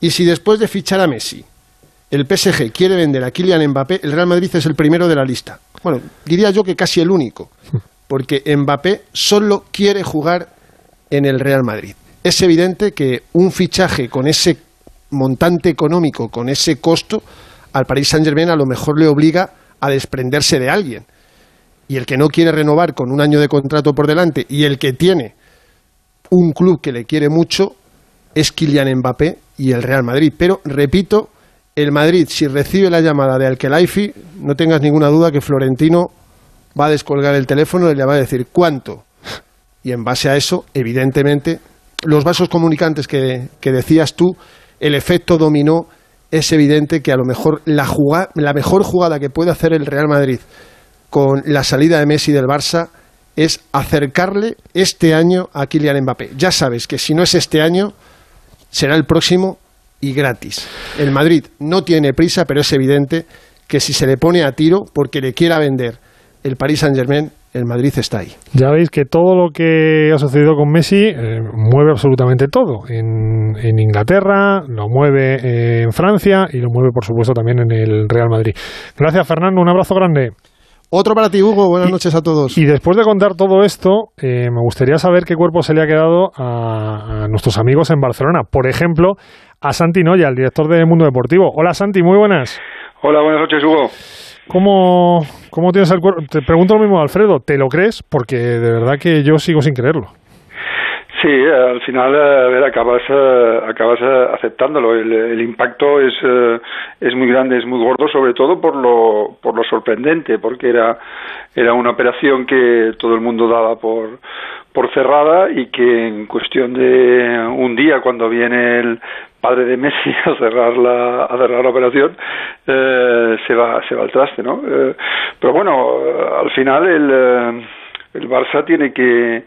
y si después de fichar a Messi, el PSG quiere vender a Kylian Mbappé, el Real Madrid es el primero de la lista. Bueno, diría yo que casi el único, porque Mbappé solo quiere jugar en el Real Madrid. Es evidente que un fichaje con ese montante económico, con ese costo, al Paris Saint-Germain a lo mejor le obliga a desprenderse de alguien. Y el que no quiere renovar con un año de contrato por delante y el que tiene un club que le quiere mucho es Kylian Mbappé y el Real Madrid. Pero, repito, el Madrid, si recibe la llamada de Alkelaifi, no tengas ninguna duda que Florentino va a descolgar el teléfono y le va a decir cuánto. Y en base a eso, evidentemente, los vasos comunicantes que, que decías tú, el efecto dominó, es evidente que a lo mejor la, la mejor jugada que puede hacer el Real Madrid con la salida de Messi del Barça es acercarle este año a Kylian Mbappé. Ya sabes que si no es este año, será el próximo y gratis. El Madrid no tiene prisa, pero es evidente que si se le pone a tiro porque le quiera vender el Paris Saint-Germain, el Madrid está ahí. Ya veis que todo lo que ha sucedido con Messi eh, mueve absolutamente todo. En, en, Inglaterra, lo mueve en Francia y lo mueve, por supuesto, también en el Real Madrid. Gracias, Fernando. Un abrazo grande. Otro para ti, Hugo. Buenas noches a todos. Y después de contar todo esto, eh, me gustaría saber qué cuerpo se le ha quedado a, nuestros amigos en Barcelona. Por ejemplo, a Santi Noya, el director de Mundo Deportivo. Hola, Santi, muy buenas. Hola, buenas noches, Hugo. ¿Cómo, cómo tienes el cuerpo? Te pregunto lo mismo, Alfredo. ¿Te lo crees? Porque de verdad que yo sigo sin creerlo. Sí, al final, a ver, acabas, eh, acabas eh, aceptándolo. El, impacto es, eh, es muy grande, es muy gordo, sobre todo por lo, por lo sorprendente, porque era, era una operación que todo el mundo daba por, por cerrada y que en cuestión de un día, cuando viene el padre de Messi a cerrar la, a cerrar la operación, se va, se va al traste, ¿no? pero bueno, al final el, el Barça tiene que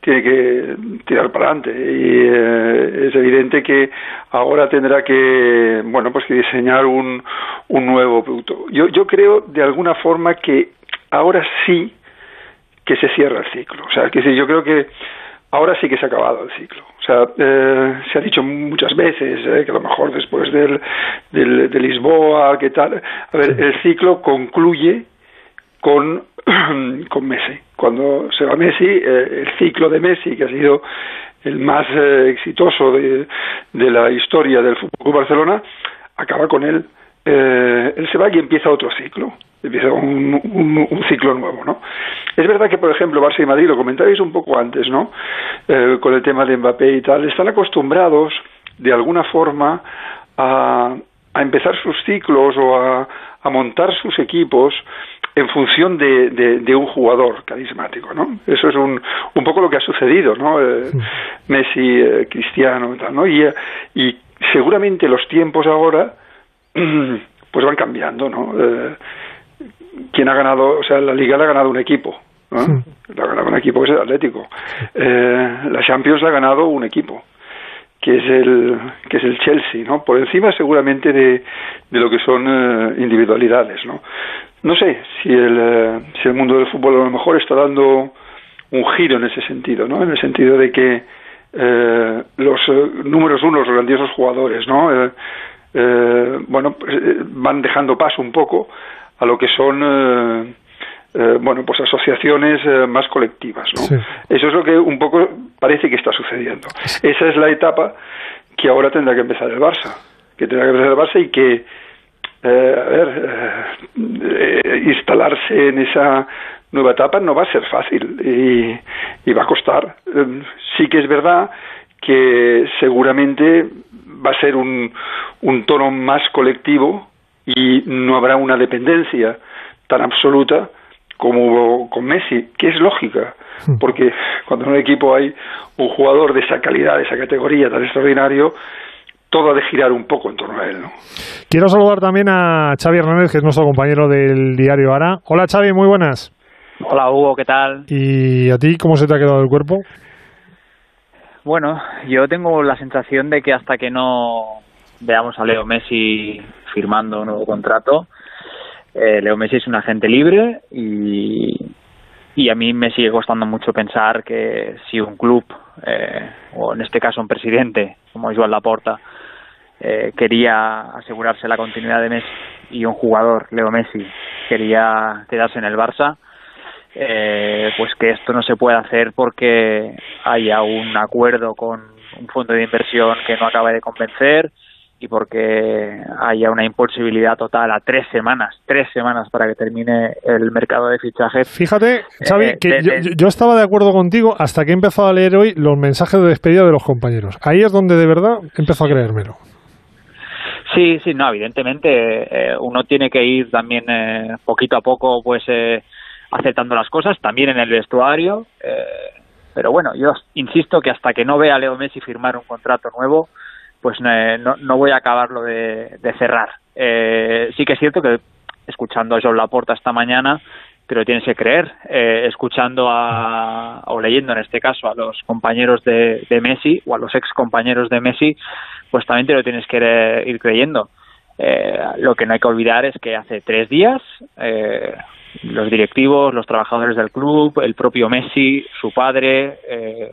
tiene que tirar para adelante. Y eh, es evidente que ahora tendrá que bueno pues que diseñar un, un nuevo producto. Yo yo creo de alguna forma que ahora sí que se cierra el ciclo. O sea que sí yo creo que ahora sí que se ha acabado el ciclo o sea eh, se ha dicho muchas veces eh, que a lo mejor después del, del de Lisboa que tal a ver el ciclo concluye con con Messi. Cuando se va Messi, eh, el ciclo de Messi, que ha sido el más eh, exitoso de, de, la historia del Fútbol Barcelona, acaba con él. Eh, él se va y empieza otro ciclo, empieza un, un, ciclo nuevo, ¿no? Es verdad que, por ejemplo, Barça y Madrid, lo comentabais un poco antes, ¿no? con el tema de Mbappé y tal, están acostumbrados, de alguna forma, a, a empezar sus ciclos o a, a montar sus equipos en función de, de, un jugador carismático, ¿no? Eso es un, un poco lo que ha sucedido, ¿no? Eh, Messi, eh, Cristiano, tal, ¿no? Y, y seguramente los tiempos ahora pues van cambiando, ¿no? Eh, ¿Quién ha ganado? O sea, la Liga la ha ganado un equipo, ¿no? La ha ganado un equipo que es el Atlético. la Champions la ha ganado un equipo que es el que es el Chelsea, ¿no? Por encima seguramente de, de lo que son individualidades, ¿no? no sé si el, eh, si el mundo del fútbol a lo mejor está dando un giro en ese sentido, ¿no? En el sentido de que eh, los eh, números uno, los grandiosos jugadores, ¿no? Eh, eh bueno, pues, van dejando paso un poco a lo que son bueno, pues asociaciones más colectivas, ¿no? Eso es lo que un poco parece que está sucediendo. Esa es la etapa que ahora tendrá que empezar el Barça, que tendrá que empezar el Barça y que a ver, instalarse en esa nueva etapa no va a ser fácil y, va a costar. sí que es verdad que seguramente va a ser un, un tono más colectivo y no habrá una dependencia tan absoluta como hubo con Messi, que es lógica, hmm. porque cuando en un equipo hay un jugador de esa calidad, de esa categoría tan extraordinario, todo ha de girar un poco en torno a él. ¿no? Quiero saludar también a Xavi Hernández, que es nuestro compañero del diario Ara. Hola Xavi, muy buenas. Hola Hugo, ¿qué tal? ¿Y a ti cómo se te ha quedado el cuerpo? Bueno, yo tengo la sensación de que hasta que no veamos a Leo Messi firmando un nuevo contrato, eh, Leo Messi es un agente libre y, a mí me sigue costando mucho pensar que si un club, eh, o en este caso un presidente, como Joan Laporta, eh, quería asegurarse la continuidad de Messi y un jugador, Leo Messi, quería quedarse en el Barça, eh, pues que esto no se puede hacer porque haya un acuerdo con un fondo de inversión que no acaba de convencer y porque haya una imposibilidad total a tres semanas, tres semanas para que termine el mercado de fichajes. Fíjate, Xavi, eh, que yo, estaba de acuerdo contigo hasta que he empezado a leer hoy los mensajes de despedida de los compañeros. Ahí es donde de verdad empezó a creérmelo. Sí, sí, no, evidentemente eh, uno tiene que ir también eh, poquito a poco, pues aceptando las cosas, también en el vestuario. pero bueno, yo insisto que hasta que no vea a Leo Messi firmar un contrato nuevo, pues eh, no, no voy a acabarlo de, cerrar. Eh, sí que es cierto que escuchando a John Laporta esta mañana, pero tienes que creer, eh, escuchando a, o leyendo en este caso a los compañeros de, Messi o a los ex compañeros de Messi, pues también te lo tienes que ir creyendo. lo que no hay que olvidar es que hace tres días los directivos, los trabajadores del club, el propio Messi, su padre,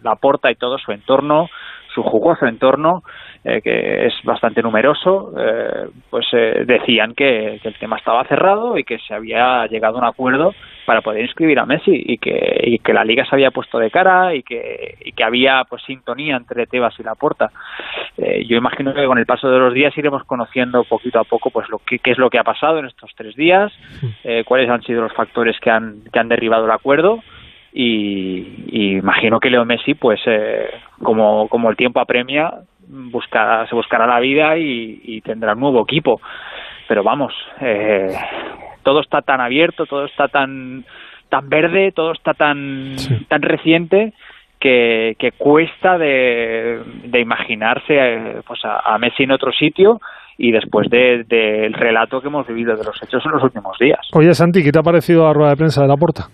Laporta y todo su entorno, su jugoso entorno, eh, que es bastante numeroso, eh, pues eh, decían que, el tema estaba cerrado y que se había llegado a un acuerdo para poder inscribir a Messi y que, y que la liga se había puesto de cara y que, y que había pues sintonía entre Tebas y Laporta. yo imagino que con el paso de los días iremos conociendo poquito a poco pues lo que, qué es lo que ha pasado en estos tres días, cuáles han sido los factores que han, que han derribado el acuerdo y, imagino que Leo Messi, pues como, como el tiempo apremia, buscará, se buscará la vida y, tendrá un nuevo equipo. Pero vamos, eh, todo está tan abierto, todo está tan tan verde, todo está tan tan reciente que, que cuesta de, de imaginarse eh, pues a, Messi en otro sitio y después del de, relato que hemos vivido de los hechos en los últimos días. Oye, Santi, ¿qué te ha parecido la rueda de prensa de la Porta?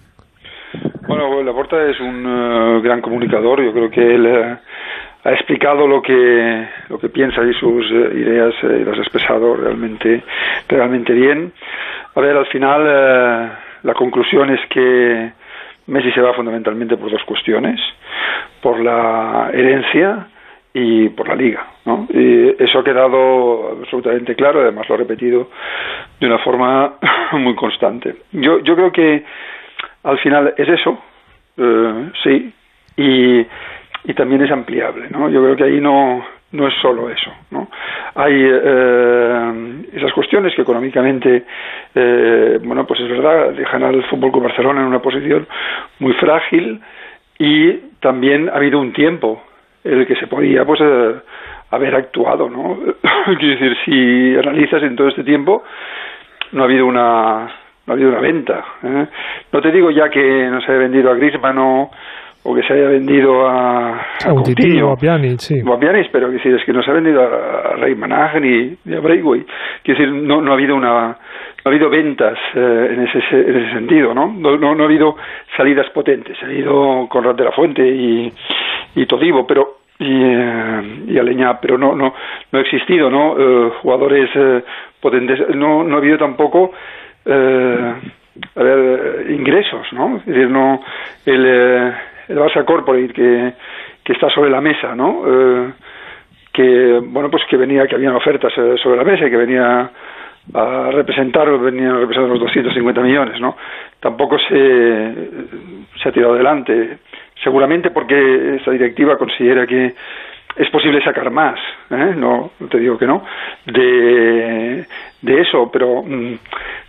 Bueno, la Porta es un eh, gran comunicador. Yo creo que él ha explicado lo que lo que piensa y sus eh, ideas eh, y las ha expresado realmente realmente bien a ver al final eh, la conclusión es que Messi se va fundamentalmente por dos cuestiones por la herencia y por la liga ¿no? y eso ha quedado absolutamente claro además lo ha repetido de una forma muy constante yo yo creo que al final es eso sí y y también es ampliable, ¿no? Yo creo que ahí no, no es solo eso, ¿no? Hay eh, esas cuestiones que económicamente, eh, bueno, pues es verdad, dejan al Fútbol con Barcelona en una posición muy frágil y también ha habido un tiempo en el que se podía, pues, eh, haber actuado, ¿no? Quiero decir, si analizas en todo este tiempo, no ha habido una no ha habido una venta. No te digo ya que no se ha vendido a Griezmann o o que se haya vendido a, a, a Coutinho, o a Pjanic, sí. O a Pjanic, pero que es que no se ha vendido a, Rey Manag ni, a Breakway. Quiero decir, no, no ha habido una no ha habido ventas eh, en, ese, en ese sentido, ¿no? ¿no? No, ha habido salidas potentes. Ha ido Conrad de la Fuente y, y Todivo, pero y, eh, y Aleñá, pero no no no ha existido, ¿no? Eh, jugadores potentes. No no ha habido tampoco a ver, ingresos, ¿no? Es decir, no el el Barça Corporate que, que está sobre la mesa, ¿no? Eh, que, bueno, pues que venía, que habían ofertas eh, sobre la mesa y que venía a representar, venían a representar los 250 millones, ¿no? Tampoco se, se ha tirado adelante, seguramente porque esta directiva considera que es posible sacar más, ¿eh? no, te digo que no, de, de eso, pero mm,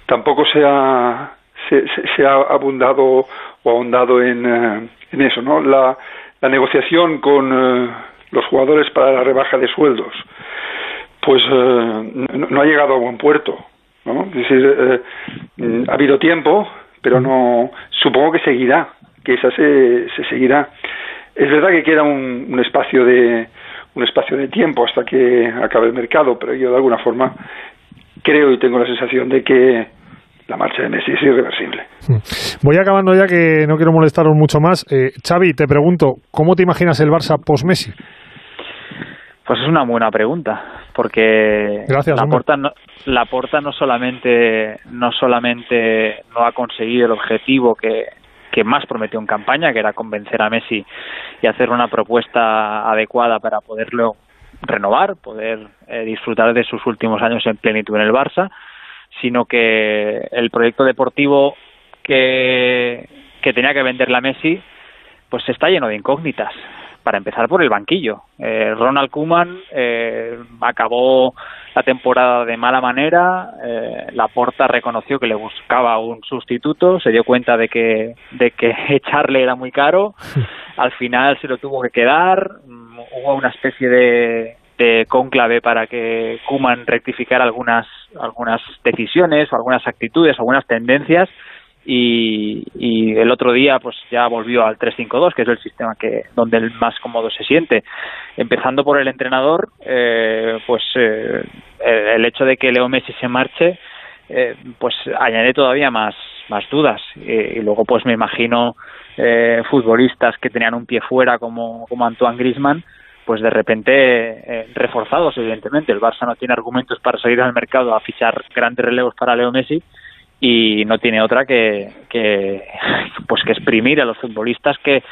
tampoco se ha, se, ha abundado o ahondado en, eh, en eso, ¿no? La, negociación con eh, los jugadores para la rebaja de sueldos, pues no, ha llegado a buen puerto, ¿no? Decir, mm, ha habido tiempo, pero no, supongo que seguirá, que esa se, se seguirá. Es verdad que queda un, un espacio de un espacio de tiempo hasta que acabe el mercado, pero yo de alguna forma creo y tengo la sensación de que la marcha de Messi es irreversible. Voy acabando ya que no quiero molestaros mucho más. Eh, Xavi, te pregunto, ¿cómo te imaginas el Barça post-Messi? Pues es una buena pregunta, porque la porta no, la porta no solamente no solamente no ha conseguido el objetivo que, que más prometió en campaña, que era convencer a Messi y hacer una propuesta adecuada para poderlo renovar, poder eh, disfrutar de sus últimos años en plenitud en el Barça, sino que el proyecto deportivo que, que tenía que vender la Messi, pues está lleno de incógnitas. Para empezar por el banquillo. Eh, Ronald Koeman eh, acabó la temporada de mala manera. Eh, Laporta reconoció que le buscaba un sustituto, se dio cuenta de que, de que echarle era muy caro. Al final se lo tuvo que quedar. Mm, hubo una especie de, de cónclave para que Kuman rectificara algunas, algunas decisiones o algunas actitudes, algunas tendencias. Y, y, el otro día pues ya volvió al 3-5-2 que es el sistema que donde el más cómodo se siente empezando por el entrenador eh, pues eh, el hecho de que Leo Messi se marche eh, pues añade todavía más más dudas y, luego pues me imagino eh, futbolistas que tenían un pie fuera como como Antoine Griezmann pues de repente eh, reforzados evidentemente el Barça no tiene argumentos para salir al mercado a fichar grandes relevos para Leo Messi y no tiene otra que, que pues que exprimir a los futbolistas que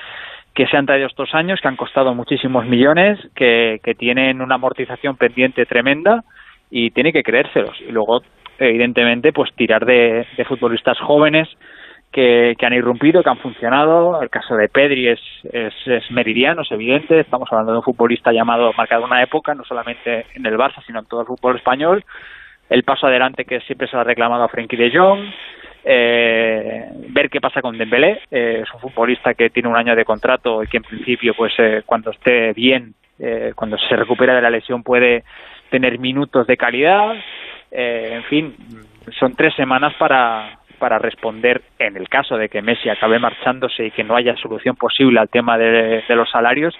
que se han traído estos años, que han costado muchísimos millones, que, que tienen una amortización pendiente tremenda y tiene que creérselos. Y luego, evidentemente, pues tirar de, de futbolistas jóvenes que, han irrumpido, que han funcionado. El caso de Pedri es, es, es, meridiano, es evidente. Estamos hablando de un futbolista llamado, marcado una época, no solamente en el Barça, sino en todo el fútbol español el paso adelante que siempre se ha reclamado a Frenkie de Jong, eh, ver qué pasa con Dembélé, eh, es un futbolista que tiene un año de contrato y que en principio pues eh, cuando esté bien, eh, cuando se recupera de la lesión puede tener minutos de calidad, eh, en fin, son tres semanas para para responder en el caso de que Messi acabe marchándose y que no haya solución posible al tema de, de los salarios,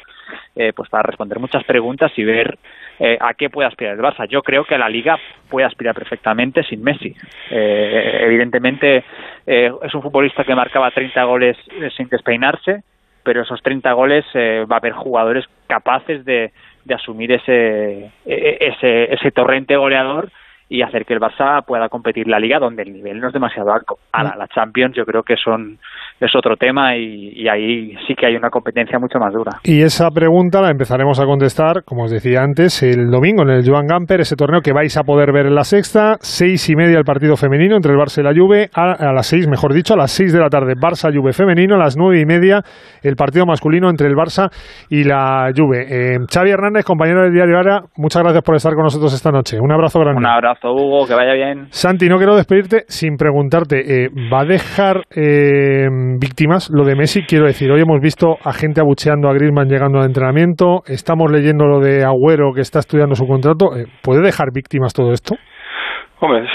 eh, pues para responder muchas preguntas y ver eh, a qué puede aspirar el Barça. Yo creo que la Liga puede aspirar perfectamente sin Messi. Eh, evidentemente eh, es un futbolista que marcaba 30 goles sin despeinarse, pero esos 30 goles va a haber jugadores capaces de, de asumir ese, e, e, ese, ese torrente goleador y hacer que el Barça pueda competir la liga donde el nivel no es demasiado alto. Ahora, mm. la Champions yo creo que son es otro tema y, ahí sí que hay una competencia mucho más dura. Y esa pregunta la empezaremos a contestar, como os decía antes, el domingo en el Joan Gamper, ese torneo que vais a poder ver en la sexta, seis y media el partido femenino entre el Barça y la Juve, a, las seis, mejor dicho, a las seis de la tarde Barça-Juve femenino, a las nueve y media el partido masculino entre el Barça y la Juve. Eh, Xavi Hernández, compañero del diario Ara, muchas gracias por estar con nosotros esta noche. Un abrazo grande. Un abrazo Hugo, que vaya bien. Santi, no quiero despedirte sin preguntarte, eh, ¿va a dejar eh, víctimas lo de Messi? Quiero decir, hoy hemos visto a gente abucheando a Griezmann llegando al entrenamiento, estamos leyendo lo de Agüero que está estudiando su contrato, eh, ¿puede dejar víctimas todo esto? Hombre,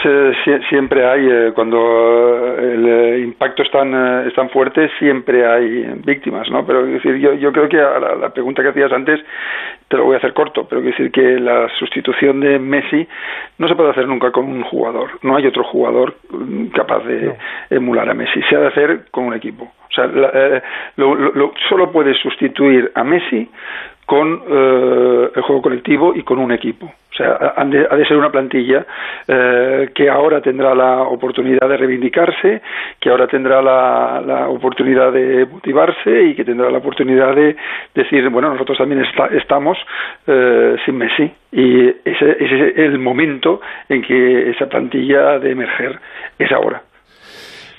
siempre hay, eh, cuando eh, el eh, impacto es tan, es tan fuerte, siempre hay víctimas, ¿no? Pero decir, yo, yo creo que a la, pregunta que hacías antes te lo voy a hacer corto, pero quiero decir que la sustitución de Messi no se puede hacer nunca con un jugador. No hay otro jugador mm, capaz de emular a Messi. Se ha de hacer con un equipo. O sea, lo, lo, solo puede sustituir a Messi con eh, el juego colectivo y con un equipo. O sea, ha de, ser una plantilla eh, que ahora tendrá la oportunidad de reivindicarse, que ahora tendrá la, oportunidad de motivarse y que tendrá la oportunidad de decir, bueno, nosotros también estamos eh, sin Messi. Y ese, ese es el momento en que esa plantilla ha de emerger, es ahora.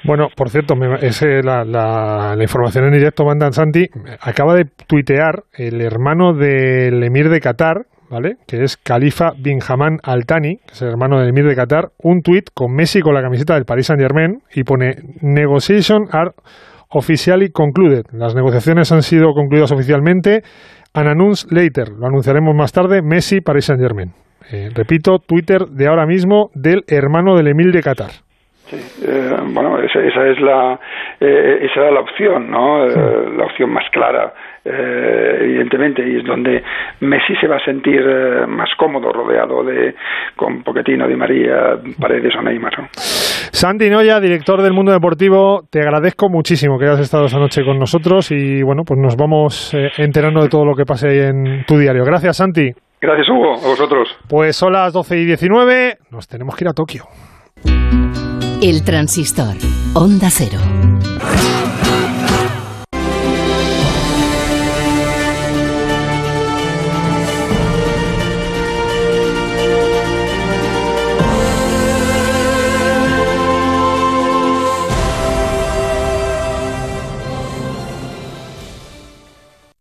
Bueno, por cierto, la, información en directo mandan Santi. Acaba de tuitear el hermano del emir de Qatar, ¿vale? Que es Khalifa bin Haman Al que es el hermano del emir de Qatar, un tuit con Messi con la camiseta del Paris Saint Germain y pone Negotiation are officially concluded. Las negociaciones han sido concluidas oficialmente. An announce later. Lo anunciaremos más tarde. Messi, Paris Saint Germain. Eh, repito, Twitter de ahora mismo del hermano del Emil de Qatar. Sí, eh, bueno, esa, es la, eh, esa era la opción, ¿no? la opción más clara, evidentemente, y es donde Messi se va a sentir más cómodo rodeado de con Pochettino, Di María, Paredes o Neymar. Santi Noya, director del Mundo Deportivo, te agradezco muchísimo que hayas estado esa noche con nosotros y bueno, pues nos vamos enterando de todo lo que pase en tu diario. Gracias, Santi. Gracias, Hugo, a vosotros. Pues son las 12 y 19, nos tenemos que ir a Tokio. El transistor, onda cero.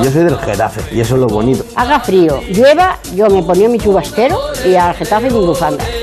Yo soy del Getafe y eso es lo bonito. Haga frío, llueva, yo me ponía mi chubasquero y al Getafe mi bufanda.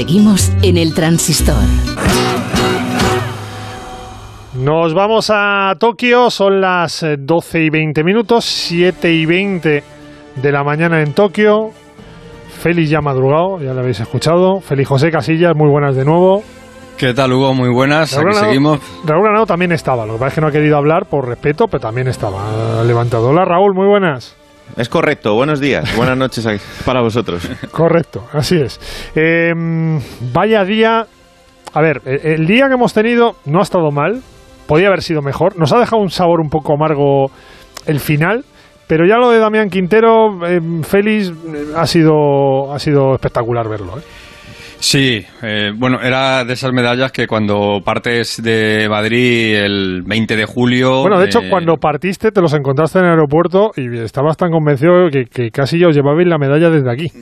Seguimos en el transistor. Nos vamos a Tokio, son las 12 eh, y 20 minutos, 7 y 20 de la mañana en Tokio. Félix ya madrugado, ya lo habéis escuchado. Félix José Casillas, muy buenas de nuevo. ¿Qué tal, Hugo? Muy buenas. Aquí seguimos. Raúl Granado también estaba. Lo que pasa es que no ha querido hablar por respeto, pero también estaba levantado. Hola, Raúl, muy buenas. Es correcto, buenos días, buenas noches para vosotros. Correcto, así es. Em, vaya día. A ver, e, el día que hemos tenido no ha estado mal, podía haber sido mejor. Nos ha dejado un sabor un poco amargo el final, pero ya lo de Damián Quintero, em, Félix, ha sido, ha sido espectacular verlo. ¿eh? Sí, eh, bueno, era de esas medallas que cuando partes de Madrid el 20 de julio... Bueno, de hecho, eh, cuando partiste te los encontraste en el aeropuerto y estabas tan convencido que, que casi os llevabais la medalla desde aquí.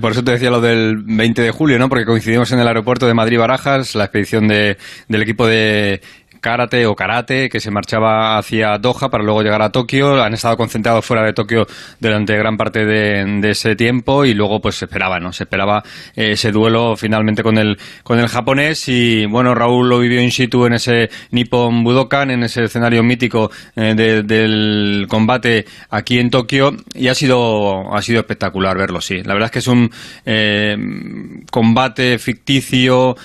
Por eso te decía lo del 20 de julio, ¿no? Porque coincidimos en el aeropuerto de Madrid-Barajas, la expedición de, del equipo de karate o karate que se marchaba hacia Doha para luego llegar a Tokio. Han estado concentrados fuera de Tokio durante gran parte de, ese tiempo y luego pues se esperaba, ¿no? Se esperaba eh, ese duelo finalmente con el, con el japonés y bueno, Raúl lo vivió in situ en ese Nippon Budokan, en ese escenario mítico eh, del combate aquí en Tokio y ha sido, ha sido espectacular verlo, sí. La verdad es que es un eh, combate ficticio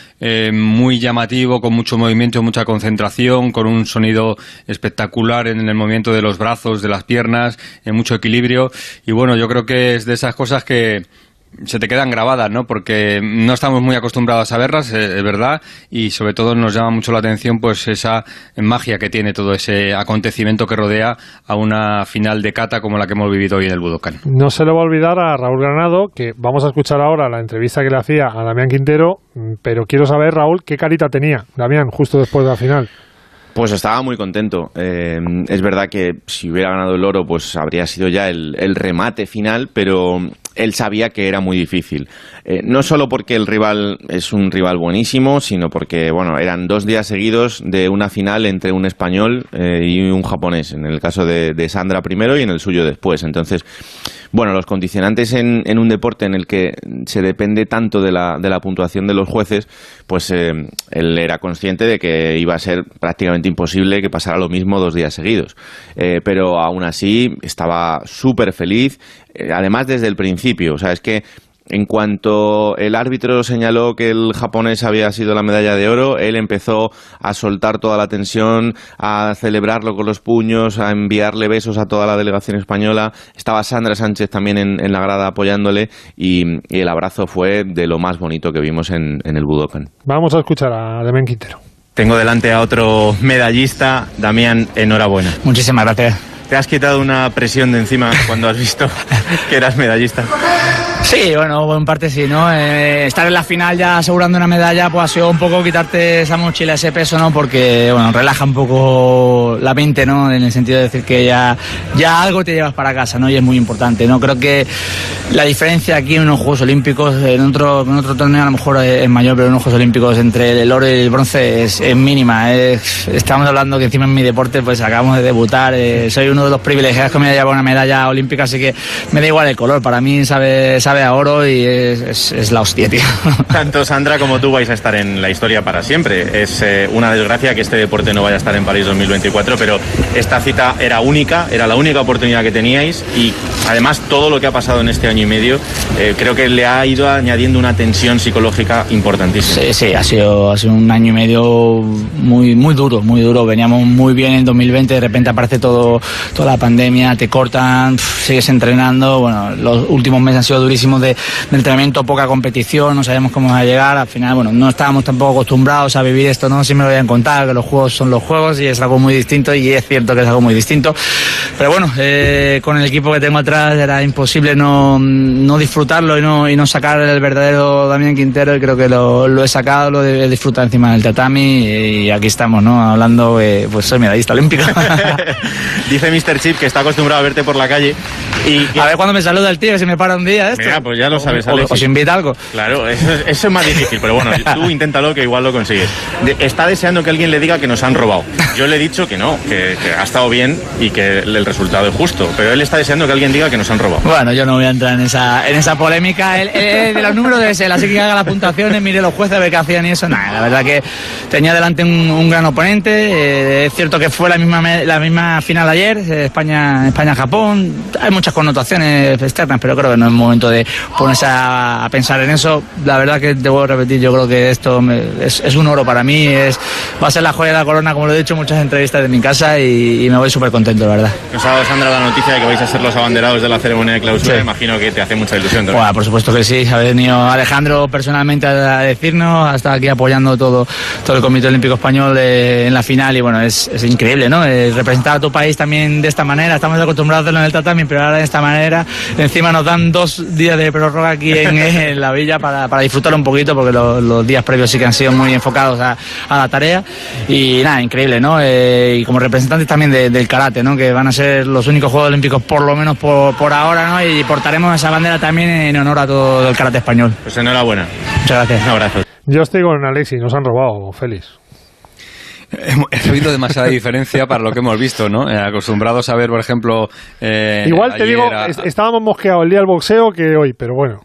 muy llamativo, con mucho movimiento, mucha concentración con un sonido espectacular en el movimiento de los brazos, de las piernas, en mucho equilibrio. Y bueno, yo creo que es de esas cosas que se te quedan grabadas, ¿no? Porque no estamos muy acostumbrados a verlas, eh, es verdad, y sobre todo nos llama mucho la atención pues esa magia que tiene todo ese acontecimiento que rodea a una final de cata como la que hemos vivido hoy en el Budokan. No se le va a olvidar a Raúl Granado, que vamos a escuchar ahora la entrevista que le hacía a Damián Quintero, pero quiero saber, Raúl, qué carita tenía Damián justo después de la final. Pues estaba muy contento. Eh, es verdad que si hubiera ganado el oro, pues habría sido ya el, remate final, pero él sabía que era muy difícil. Eh, no solo porque el rival es un rival buenísimo, sino porque, bueno, eran dos días seguidos de una final entre un español eh, y un japonés, en el caso de, de Sandra primero y en el suyo después. Entonces, Bueno, los condicionantes en, un deporte en el que se depende tanto de la, de la puntuación de los jueces, pues eh, él era consciente de que iba a ser prácticamente imposible que pasara lo mismo dos días seguidos. Eh, pero aún así estaba súper feliz, eh, además desde el principio. O sea, es que en cuanto el árbitro señaló que el japonés había sido la medalla de oro, él empezó a soltar toda la tensión, a celebrarlo con los puños, a enviarle besos a toda la delegación española. Estaba Sandra Sánchez también en, la grada apoyándole y, el abrazo fue de lo más bonito que vimos en, el Budokan. Vamos a escuchar a Demian Quintero. Tengo delante a otro medallista. Damián, enhorabuena. Muchísimas gracias. ¿Te has quitado una presión de encima cuando has visto que eras medallista? Sí, bueno, en parte sí, ¿no? Eh, estar en la final ya asegurando una medalla, pues ha sido un poco quitarte esa mochila, ese peso, ¿no? Porque, bueno, relaja un poco la mente, ¿no? En el sentido de decir que ya, ya algo te llevas para casa, ¿no? Y es muy importante, ¿no? Creo que la diferencia aquí en unos Juegos Olímpicos, en otro, en otro torneo a lo mejor es mayor, pero en unos Juegos Olímpicos entre el oro y el bronce es, mínima. estamos hablando que encima en mi deporte, pues acabamos de debutar, eh, soy uno de los privilegiados que me ha llevado una medalla olímpica, así que me da igual el color, para mí sabe, a oro y es, la hostia, tío. Tanto Sandra como tú vais a estar en la historia para siempre. Es eh, una desgracia que este deporte no vaya a estar en París 2024, pero esta cita era única, era la única oportunidad que teníais y además todo lo que ha pasado en este año y medio eh, creo que le ha ido añadiendo una tensión psicológica importantísima. Sí, sí, ha sido, ha sido un año y medio muy, muy duro, muy duro. Veníamos muy bien en 2020, de repente aparece todo, toda la pandemia, te cortan, sigues entrenando. Bueno, los últimos meses han sido durísimos de, entrenamiento, poca competición, no sabemos cómo va a llegar. Al final, bueno, no estábamos tampoco acostumbrados a vivir esto, ¿no? Siempre lo voy a contar, que los juegos son los juegos y es algo muy distinto y es cierto que es algo muy distinto. Pero bueno, eh, con el equipo que tengo atrás era imposible no, no disfrutarlo y no, y no sacar el verdadero Damián Quintero y creo que lo, lo he sacado, lo he disfrutado encima del tatami y aquí estamos, ¿no? Hablando, eh, pues soy medallista olímpico. Dice Mr. Chip que está acostumbrado a verte por la calle y... A ver cuando me saluda el tío, se me para un día esto. Mira, pues ya lo sabes, Alex. Os invita algo. Claro, eso es, eso es más difícil, pero bueno, tú inténtalo que igual lo consigues. está deseando que alguien le diga que nos han robado. Yo le he dicho que no, que, ha estado bien y que el resultado es justo, pero él está deseando que alguien diga que nos han robado. Bueno, yo no voy a entrar en esa, en esa polémica. de los números de ese, así que haga las puntuaciones, mire los jueces a ver qué hacían y eso. Nada, la verdad que tenía delante un, gran oponente. Eh, es cierto que fue la misma, la misma final ayer, eh, España, España-Japón. Hay muchas connotaciones externas, pero creo que no es momento de ponerse a, pensar en eso. La verdad que debo repetir, yo creo que esto es, un oro para mí. Es, va a ser la joya de la corona, como lo he dicho en muchas entrevistas de mi casa y, me voy súper contento, la verdad. Nos ha dado Sandra la noticia de que vais a ser los abanderados de la ceremonia de clausura. Imagino que te hace mucha ilusión. Bueno, por supuesto que sí. Ha venido Alejandro personalmente a decirnos, ha estado aquí apoyando todo, todo el Comité Olímpico Español eh, en la final y bueno, es, es increíble, ¿no? Eh, representar a tu país también de esta manera. Estamos acostumbrados a hacerlo en el tatami, pero ahora de esta manera. Encima nos dan dos días de prórroga aquí en, la villa para, para, disfrutar un poquito, porque los, días previos sí que han sido muy enfocados a, a la tarea. Y nada, increíble, ¿no? Eh, y como representantes también del karate, ¿no? Que van a ser los únicos Juegos Olímpicos, por lo menos por, por ahora, ¿no? Y portaremos esa bandera también en honor a todo el karate español. Pues enhorabuena. Muchas gracias. Un abrazo. Yo estoy con Alexis, nos han robado, Félix. He oído demasiada diferencia para lo que hemos visto, ¿no? Eh, acostumbrados a ver, por ejemplo. Eh, Igual te digo, estábamos mosqueados el día del boxeo que hoy, pero bueno.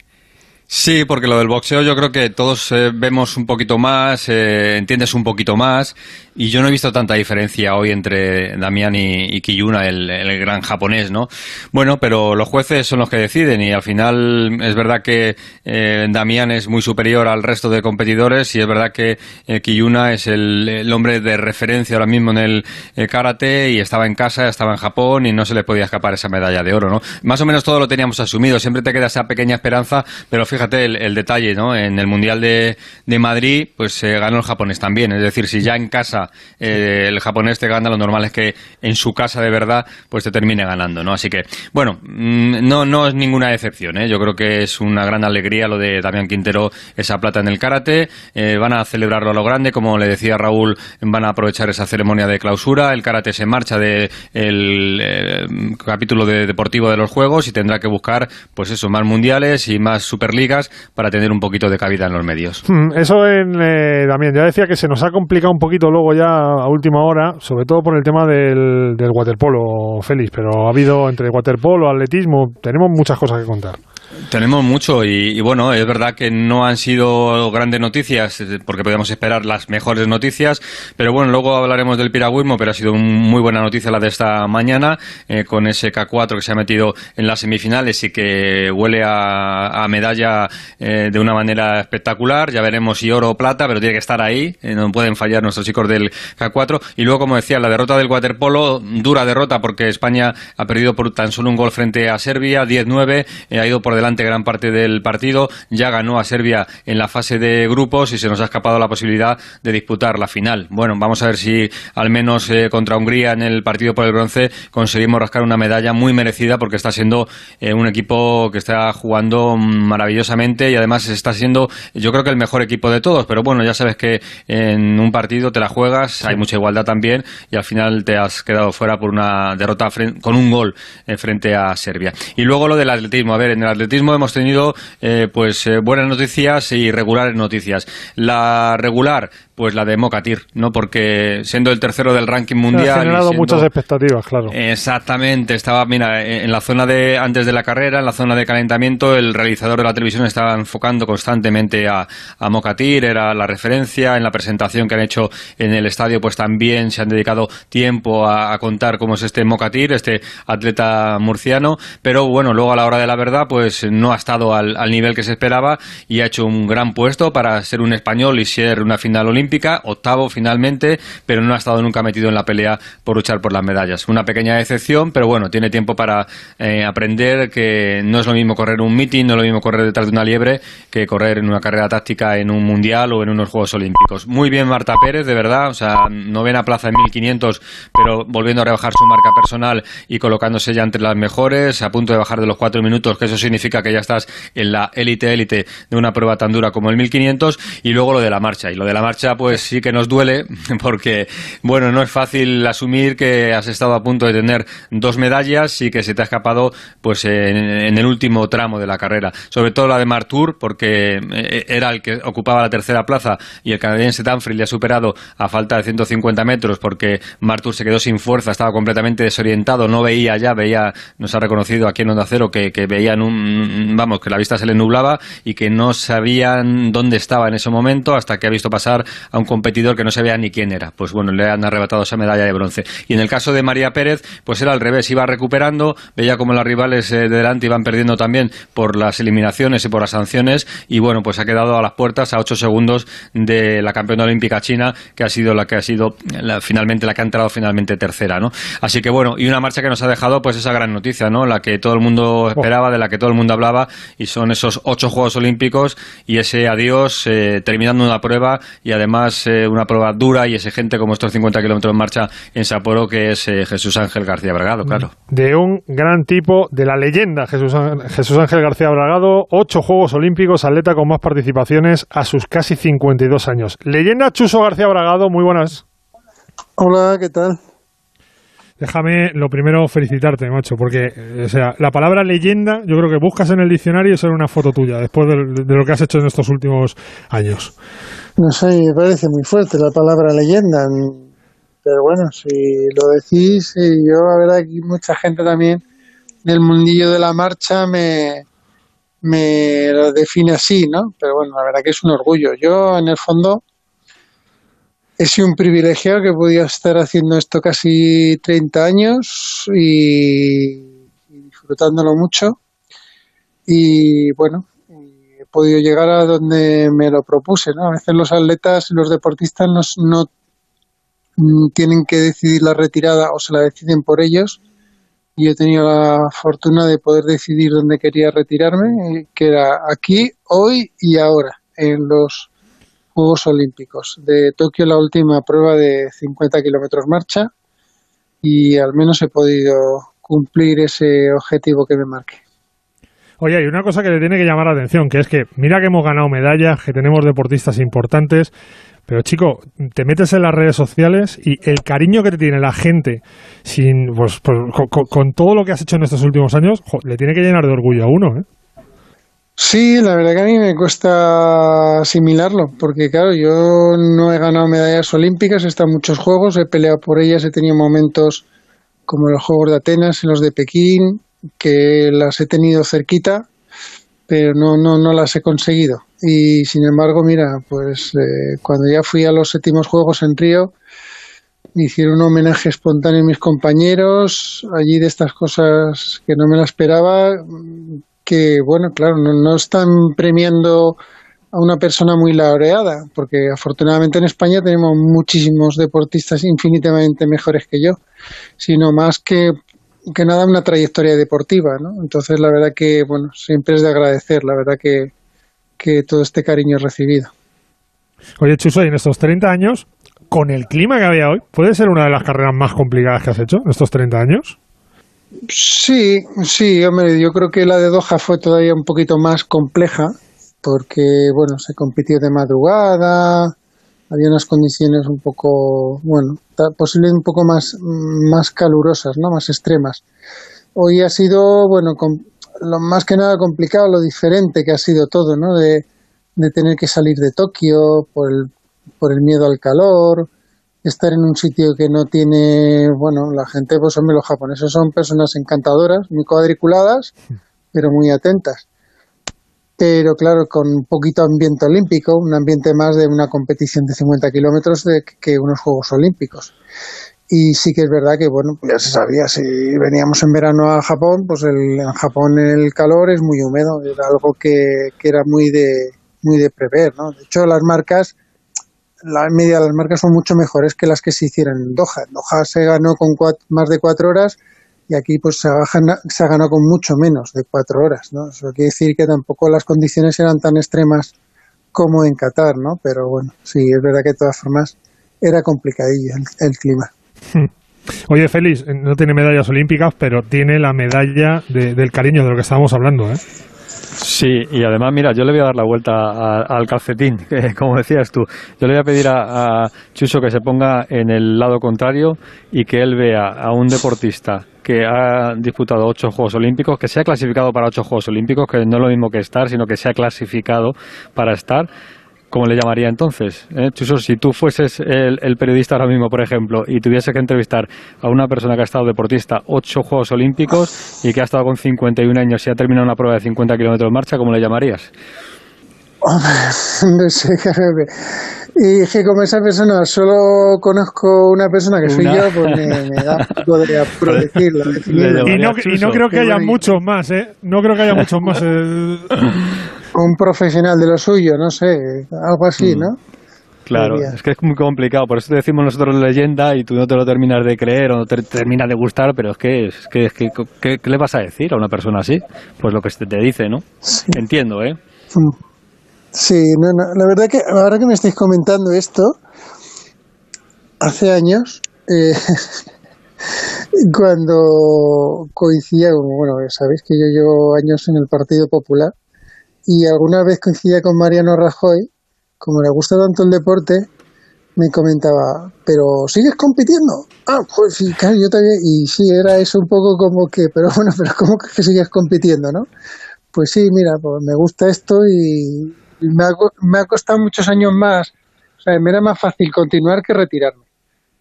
Sí, porque lo del boxeo yo creo que todos eh, vemos un poquito más, eh, entiendes un poquito más, y yo no he visto tanta diferencia hoy entre Damián y, Kiyuna, el, gran japonés, ¿no? Bueno, pero los jueces son los que deciden, y al final es verdad que eh, Damián es muy superior al resto de competidores, y es verdad que Kiyuna es el, hombre de referencia ahora mismo en el karate, y estaba en casa, estaba en Japón, y no se le podía escapar esa medalla de oro, ¿no? Más o menos todo lo teníamos asumido, siempre te queda esa pequeña esperanza, pero fíjate, fíjate el, detalle, ¿no? En el Mundial de, de Madrid, pues se eh, ganó el japonés también. Es decir, si ya en casa eh, el japonés te gana, lo normal es que en su casa de verdad, pues te termine ganando, ¿no? Así que, bueno, mm, no, no es ninguna excepción, ¿eh? Yo creo que es una gran alegría lo de Damián Quintero, esa plata en el karate. Eh, van a celebrarlo a lo grande, como le decía Raúl, van a aprovechar esa ceremonia de clausura. El karate se marcha del de capítulo de deportivo de los Juegos y tendrá que buscar, pues eso, más mundiales y más Superliga para tener un poquito de cabida en los medios. Hmm, eso en, eh, también, ya decía que se nos ha complicado un poquito luego ya a última hora, sobre todo por el tema del, del waterpolo, Félix, pero ha habido entre waterpolo, atletismo, tenemos muchas cosas que contar. Tenemos mucho y, bueno, es verdad que no han sido grandes noticias eh, porque podíamos esperar las mejores noticias, pero bueno, luego hablaremos del piragüismo, pero ha sido muy buena noticia la de esta mañana eh, con ese K4 que se ha metido en las semifinales y que huele a, medalla eh, de una manera espectacular. Ya veremos si oro o plata, pero tiene que estar ahí, no pueden fallar nuestros chicos del K4. Y luego, como decía, la derrota del waterpolo, dura derrota porque España ha perdido por tan solo un gol frente a Serbia, 10-9, ha ido por delante gran parte del partido, ya ganó a Serbia en la fase de grupos y se nos ha escapado la posibilidad de disputar la final. Bueno, vamos a ver si al menos eh, contra Hungría en el partido por el bronce conseguimos rascar una medalla muy merecida porque está siendo eh, un equipo que está jugando maravillosamente y además está siendo yo creo que el mejor equipo de todos, pero bueno, ya sabes que en un partido te la juegas, hay mucha igualdad también y al final te has quedado fuera por una derrota con un gol eh, frente a Serbia. Y luego lo del atletismo, a ver, en el atletismo hemos tenido eh, pues eh, buenas noticias y regulares noticias. La regular, pues la de Mokatir, ¿no? Porque siendo el tercero del ranking mundial. Ha generado muchas expectativas, claro. Exactamente. Estaba, mira, en la zona de antes de la carrera, en la zona de calentamiento, el realizador de la televisión estaba enfocando constantemente a, a Mokatir, era la referencia. En la presentación que han hecho en el estadio, pues también se han dedicado tiempo a, contar cómo es este Mokatir, este atleta murciano. Pero bueno, luego a la hora de la verdad, pues no ha estado al, nivel que se esperaba y ha hecho un gran puesto para ser un español y ser una final olímpica octavo finalmente, pero no ha estado nunca metido en la pelea por luchar por las medallas. Una pequeña excepción, pero bueno, tiene tiempo para eh, aprender que no es lo mismo correr un meeting, no es lo mismo correr detrás de una liebre que correr en una carrera táctica en un mundial o en unos Juegos Olímpicos. Muy bien Marta Pérez, de verdad, o sea, novena plaza en 1500, pero volviendo a rebajar su marca personal y colocándose ya entre las mejores, a punto de bajar de los cuatro minutos, que eso significa que ya estás en la élite élite de una prueba tan dura como el 1500, y luego lo de la marcha. Y lo de la marcha, pues sí que nos duele porque, bueno, no es fácil asumir que has estado a punto de tener dos medallas y que se te ha escapado pues en, el último tramo de la carrera. Sobre todo la de Martour porque eh, era el que ocupaba la tercera plaza y el canadiense Danfrey le ha superado a falta de 150 metros porque Martour se quedó sin fuerza, estaba completamente desorientado, no veía ya, veía, nos ha reconocido aquí en Onda Cero que, que veían un, vamos, que la vista se le nublaba y que no sabían dónde estaba en ese momento hasta que ha visto pasar a un competidor que no vea ni quién era. Pues bueno, le han arrebatado esa medalla de bronce. Y en el caso de María Pérez, pues era al revés, iba recuperando, veía como las rivales eh, de delante iban perdiendo también por las eliminaciones y por las sanciones, y bueno, pues ha quedado a las puertas a ocho segundos de la campeona olímpica china, que ha sido la que ha sido finalmente la que ha entrado finalmente tercera, ¿no? Así que bueno, y una marcha que nos ha dejado pues esa gran noticia, ¿no? La que todo el mundo esperaba, de la que todo el mundo hablaba, y son esos ocho Juegos Olímpicos y ese adiós eh, terminando una prueba y además más eh, una prueba dura y exigente como estos 50 kilómetros en marcha en Sapporo, que es eh, Jesús Ángel García Bragado, claro. De un gran tipo, de la leyenda Jesús, Jesús Ángel García Bragado, ocho Juegos Olímpicos, atleta con más participaciones a sus casi 52 años. Leyenda Chuso García Bragado, muy buenas. Hola, ¿qué tal? Déjame lo primero felicitarte, macho, porque eh, o sea, la palabra leyenda yo creo que buscas en el diccionario y una foto tuya después de, lo que has hecho en estos últimos años. No sé, me parece muy fuerte la palabra leyenda, pero bueno, si lo decís, yo la verdad que mucha gente también del mundillo de la marcha me, me lo define así, ¿no? Pero bueno, la verdad que es un orgullo. Yo en el fondo he sido un privilegiado que podido estar haciendo esto casi 30 años y, disfrutándolo mucho. Y bueno, he podido llegar a donde me lo propuse. ¿no? A veces los atletas y los deportistas no, tienen que decidir la retirada o se la deciden por ellos. Y he tenido la fortuna de poder decidir dónde quería retirarme, que era aquí, hoy y ahora, en los Juegos Olímpicos. De Tokio la última prueba de 50 kilómetros marcha y al menos he podido cumplir ese objetivo que me marqué. Oye, hay una cosa que le tiene que llamar la atención, que es que mira que hemos ganado medallas, que tenemos deportistas importantes, pero chico, te metes en las redes sociales y el cariño que te tiene la gente sin, pues, pues con, todo lo que has hecho en estos últimos años, le tiene que llenar de orgullo a uno, ¿eh? Sí, la verdad que a mí me cuesta asimilarlo, porque claro, yo no he ganado medallas olímpicas, he estado en muchos juegos, he peleado por ellas, he tenido momentos como los Juegos de Atenas, en los de Pekín, que las he tenido cerquita, pero no, no, no las he conseguido. Y sin embargo, mira, pues eh, cuando ya fui a los séptimos Juegos en Río, me hicieron un homenaje espontáneo a mis compañeros, allí de estas cosas que no me la esperaba, que, bueno, claro, no, están premiando a una persona muy laureada, porque afortunadamente en España tenemos muchísimos deportistas infinitamente mejores que yo, sino más que, que nada una trayectoria deportiva, ¿no? Entonces, la verdad que, bueno, siempre es de agradecer, la verdad que, que todo este cariño recibido. Oye, Chuso, y en estos 30 años, con el clima que había hoy, ¿puede ser una de las carreras más complicadas que has hecho en estos 30 años? Sí, sí, hombre, yo creo que la de Doha fue todavía un poquito más compleja porque, bueno, se compitió de madrugada, había unas condiciones un poco, bueno, posiblemente un poco más, más calurosas, ¿no? Más extremas. Hoy ha sido, bueno, lo más que nada complicado, lo diferente que ha sido todo, ¿no? De, de tener que salir de Tokio por el, por el miedo al calor, estar en un sitio que no tiene, bueno, la gente, pues hombre, los japoneses son personas encantadoras, muy cuadriculadas, pero muy atentas. Pero claro, con un poquito ambiente olímpico, un ambiente más de una competición de 50 kilómetros que unos Juegos Olímpicos. Y sí que es verdad que, bueno, ya se sabía, si veníamos en verano a Japón, pues el, en Japón el calor es muy húmedo, era algo que, que era muy de, muy de prever, ¿no? De hecho, las marcas la media de las marcas son mucho mejores que las que se hicieron en Doha. En Doha se ganó con más de cuatro horas y aquí pues se ha, se ha ganado con mucho menos de cuatro horas, ¿no? Eso quiere decir que tampoco las condiciones eran tan extremas como en Qatar, ¿no? Pero bueno, sí, es verdad que de todas formas era complicadillo el, clima. Oye, Félix, no tiene medallas olímpicas, pero tiene la medalla del cariño de lo que estábamos hablando, ¿eh? Sí, y además, mira, yo le voy a dar la vuelta al calcetín, como decías tú. Yo le voy a pedir a, a, Chuso que se ponga en el lado contrario y que él vea a un deportista que ha disputado ocho Juegos Olímpicos, que se ha clasificado para ocho Juegos Olímpicos, que no es lo mismo que estar, sino que se ha clasificado para estar ¿Cómo le llamaría entonces? ¿Eh? Chuso, si tú fueses el, periodista ahora mismo, por ejemplo, y tuviese que entrevistar a una persona que ha estado deportista ocho Juegos Olímpicos y que ha estado con 51 años y ha terminado una prueba de 50 kilómetros de marcha, ¿cómo le llamarías? no sé, y que como esa persona solo conozco una persona que soy yo, pues me, da podría decirlo. Y no, y no creo que haya muchos más, ¿eh? No creo que haya muchos más. Eh un profesional de lo suyo, no sé, algo así, mm. ¿no? Claro, es que es muy complicado, por eso te decimos nosotros leyenda y tú no te lo terminas de creer o no te termina de gustar, pero es que, es que, ¿qué, le vas a decir a una persona así? Pues lo que te dice, ¿no? Entiendo, ¿eh? Mm. Sí, no, la verdad que ahora que me estáis comentando esto, hace años, eh, cuando coincidía, bueno, sabéis que yo llevo años en el Partido Popular, y alguna vez coincidía con Mariano Rajoy, como le gusta tanto el deporte, me comentaba, pero ¿sigues compitiendo? Ah, pues sí, claro, yo también, y sí, era eso un poco como que, pero bueno, pero ¿cómo que sigues compitiendo, no? Pues sí, mira, pues me gusta esto y me ha, me ha costado muchos años más, o sea, me era más fácil continuar que retirarme.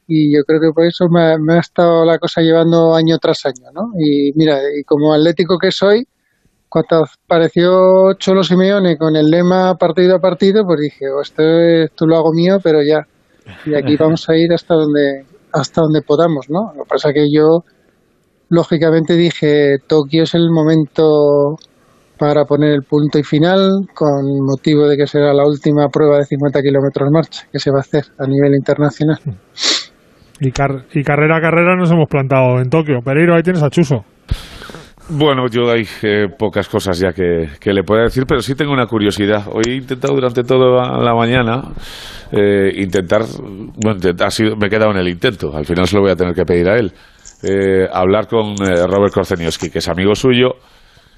Y yo creo que por eso me, me ha estado la cosa llevando año tras año, ¿no? Y mira, y como atlético que soy, cuando apareció Cholo Simeone con el lema partido a partido, pues dije, oh, esto, esto lo hago mío, pero ya. Y aquí vamos a ir hasta donde, hasta donde podamos, ¿no? Lo que pasa es que yo, lógicamente, dije, Tokio es el momento para poner el punto y final, con motivo de que será la última prueba de 50 kilómetros marcha que se va a hacer a nivel internacional. Y, y carrera a carrera nos hemos plantado en Tokio. Pereiro, ahí tienes a Chuso. Bueno, yo hay eh, pocas cosas ya que, le pueda decir, pero sí tengo una curiosidad. Hoy he intentado durante toda la mañana eh, intentar, bueno, ha sido, me he quedado en el intento, al final se lo voy a tener que pedir a él, eh, hablar con Robert Korzenioski, que es amigo suyo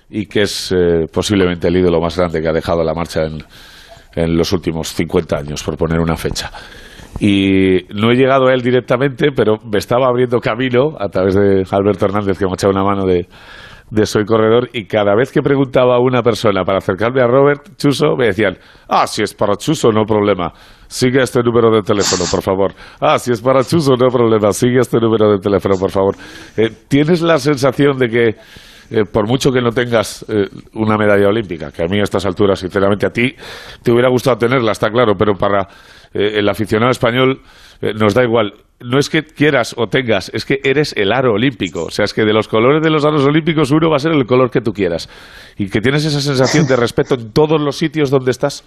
y que es posiblemente el ídolo más grande que ha dejado la marcha en, en los últimos 50 años, por poner una fecha. Y no he llegado a él directamente, pero me estaba abriendo camino a través de Alberto Hernández, que me ha echado una mano de, de Soy Corredor y cada vez que preguntaba a una persona para acercarme a Robert Chuso, me decían, ah, si es para Chuso, no problema. Sigue este número de teléfono, por favor. Ah, si es para Chuso, no problema. Sigue este número de teléfono, por favor. Eh, ¿Tienes la sensación de que, eh, por mucho que no tengas eh, una medalla olímpica, que a mí a estas alturas, sinceramente, a ti te hubiera gustado tenerla, está claro, pero para el aficionado español nos da igual no es que quieras o tengas, es que eres el aro olímpico. O sea, es que de los colores de los aros olímpicos uno va a ser el color que tú quieras. Y que tienes esa sensación de respeto en todos los sitios donde estás.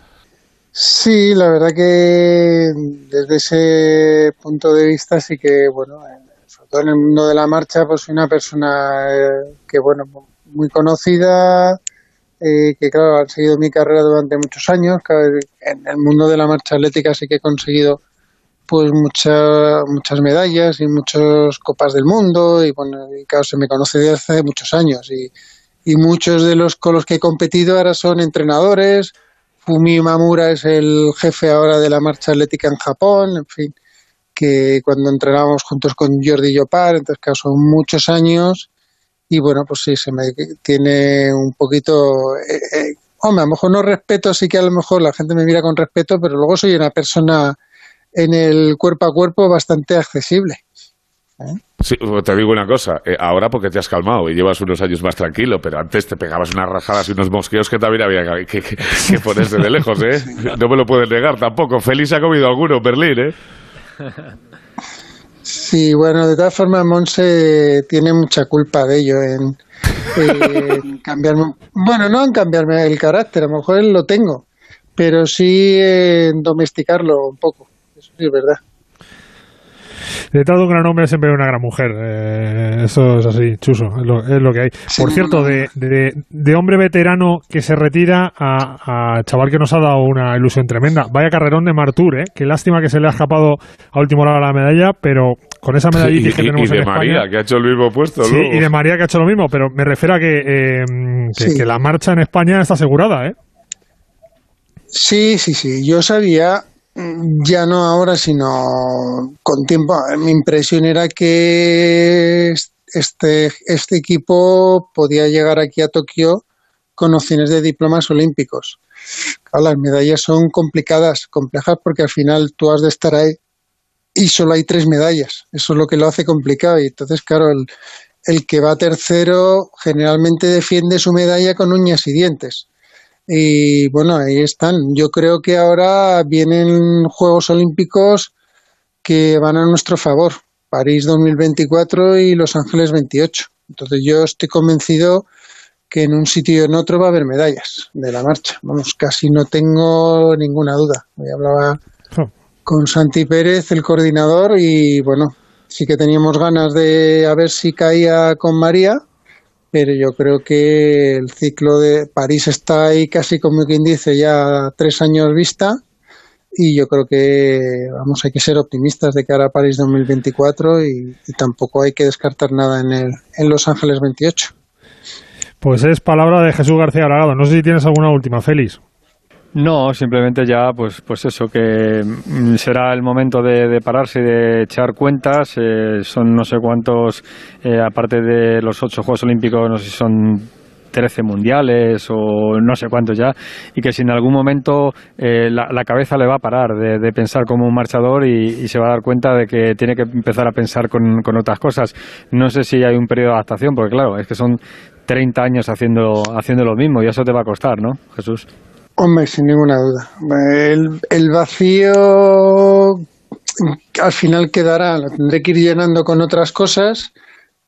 Sí, la verdad que desde ese punto de vista sí que, bueno, sobre todo en el mundo de la marcha, pues soy una persona eh, que, bueno, muy conocida, eh, que claro, ha seguido mi carrera durante muchos años. En el mundo de la marcha atlética sí que he conseguido pues muchas muchas medallas y muchas copas del mundo y bueno y claro se me conoce desde hace muchos años y, muchos de los con los que he competido ahora son entrenadores. Fumi Mamura es el jefe ahora de la marcha atlética en Japón en fin que cuando entrenábamos juntos con Jordi Yopar entonces claro son muchos años y bueno pues sí se me tiene un poquito eh, eh, hombre a lo mejor no respeto sí que a lo mejor la gente me mira con respeto pero luego soy una persona en el cuerpo a cuerpo bastante accesible. ¿Eh? Sí, te digo una cosa, eh, ahora porque te has calmado y llevas unos años más tranquilo, pero antes te pegabas unas rajadas y unos mosqueos que también había que, que, ponerse de lejos, ¿eh? No me lo puedes negar tampoco. Feliz ha comido alguno Berlín, ¿eh? Sí, bueno, de todas formas, Monse tiene mucha culpa de ello en, en cambiarme. Bueno, no en cambiarme el carácter, a lo mejor él lo tengo, pero sí en domesticarlo un poco es verdad. Detrás de un gran hombre siempre hay una gran mujer. Eh, eso es así, chuso, es lo, que hay. Por cierto, de, de, hombre veterano que se retira a, chaval que nos ha dado una ilusión tremenda. Vaya carrerón de Martur, ¿eh? Qué lástima que se le ha escapado a último lado la medalla, pero con esa medallita que tenemos y de María, que ha hecho el mismo puesto. Sí, y de María, que ha hecho lo mismo, pero me refiero a que, eh, que la marcha en España está asegurada, ¿eh? Sí, sí, sí. Yo sabía ya no ahora, sino con tiempo. Mi impresión era que este, este equipo podía llegar aquí a Tokio con opciones de diplomas olímpicos. las medallas son complicadas, complejas, porque al final tú has de estar ahí y solo hay tres medallas. Eso es lo que lo hace complicado. Y entonces, claro, el, el que va tercero generalmente defiende su medalla con uñas y dientes. Y bueno, ahí están. Yo creo que ahora vienen Juegos Olímpicos que van a nuestro favor. París 2024 y Los Ángeles 28. Entonces yo estoy convencido que en un sitio y en otro va a haber medallas de la marcha. Vamos, casi no tengo ninguna duda. Hoy hablaba con Santi Pérez, el coordinador, y bueno, sí que teníamos ganas de a ver si caía con María, pero yo creo que el ciclo de París está ahí casi como quien dice ya tres años vista y yo creo que vamos hay que ser optimistas de cara a París 2024 y, y tampoco hay que descartar nada en el en Los Ángeles 28. Pues es palabra de Jesús García Aragado. No sé si tienes alguna última, Félix. No, simplemente ya, pues, pues eso, que mm, será el momento de, pararse y de echar cuentas. Eh, son no sé cuántos, eh, aparte de los ocho Juegos Olímpicos, no sé si son 13 mundiales o no sé cuántos ya, y que si en algún momento eh, la, cabeza le va a parar de, pensar como un marchador y, se va a dar cuenta de que tiene que empezar a pensar con, con, otras cosas. No sé si hay un periodo de adaptación, porque claro, es que son 30 años haciendo, haciendo lo mismo y eso te va a costar, ¿no, Jesús? Hombre, sin ninguna duda. El, vacío al final quedará, lo tendré que ir llenando con otras cosas.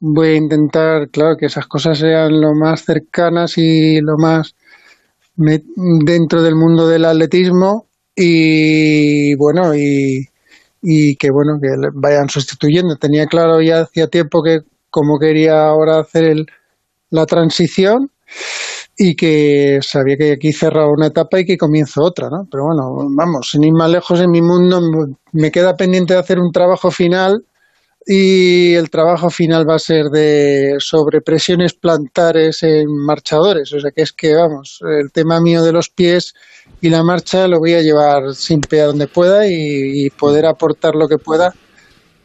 Voy a intentar, claro, que esas cosas sean lo más cercanas y lo más dentro del mundo del atletismo y bueno, y, que bueno, que vayan sustituyendo. Tenía claro ya hacía tiempo que como quería ahora hacer el, la transición y que sabía que aquí cerraba una etapa y que comienzo otra, ¿no? Pero bueno, vamos, sin ir más lejos en mi mundo, me queda pendiente de hacer un trabajo final y el trabajo final va a ser de sobre presiones plantares en marchadores, o sea que es que, vamos, el tema mío de los pies y la marcha lo voy a llevar sin a donde pueda y poder aportar lo que pueda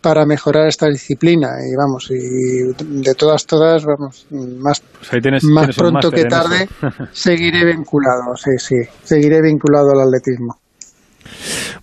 para mejorar esta disciplina. Y vamos y de todas todas vamos más Pues más pronto que tarde seguiré vinculado sí sí seguiré vinculado al atletismo.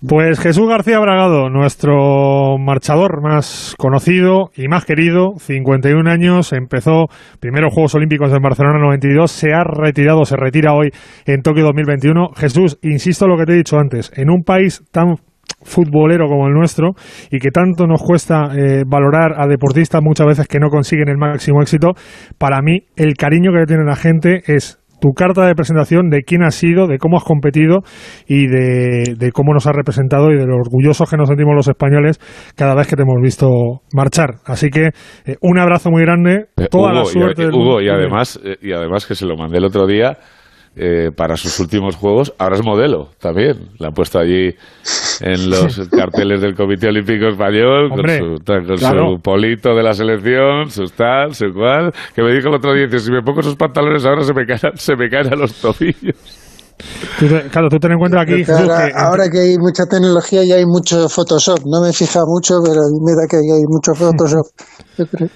Pues Jesús García Bragado, nuestro marchador más conocido y más querido, 51 años, empezó primero Juegos Olímpicos en Barcelona 92, se ha retirado, se retira hoy en Tokio 2021. Jesús, insisto en lo que te he dicho antes, en un país tan futbolero como el nuestro y que tanto nos cuesta eh, valorar a deportistas muchas veces que no consiguen el máximo éxito, para mí el cariño que le tiene la gente es tu carta de presentación de quién has sido, de cómo has competido y de, de cómo nos has representado y de lo orgullosos que nos sentimos los españoles cada vez que te hemos visto marchar. Así que eh, un abrazo muy grande, Eh, toda Hugo, la suerte. y, del Hugo, mundo. y además, eh, y además que se lo mandé el otro día eh, para sus últimos juegos, ahora es modelo también. La han puesto allí en los carteles del Comité Olímpico Español Hombre, con, su, con claro. su polito de la selección, su tal, su cual. Que me dijo el otro día, dice, si me pongo esos pantalones ahora se me caen, se me caen a los tobillos. Tú te- claro, tú ten en cuenta aquí, ahora, que ahora que hay mucha tecnología y hay mucho Photoshop no me fija mucho pero me da que hay mucho Photoshop Yo creo.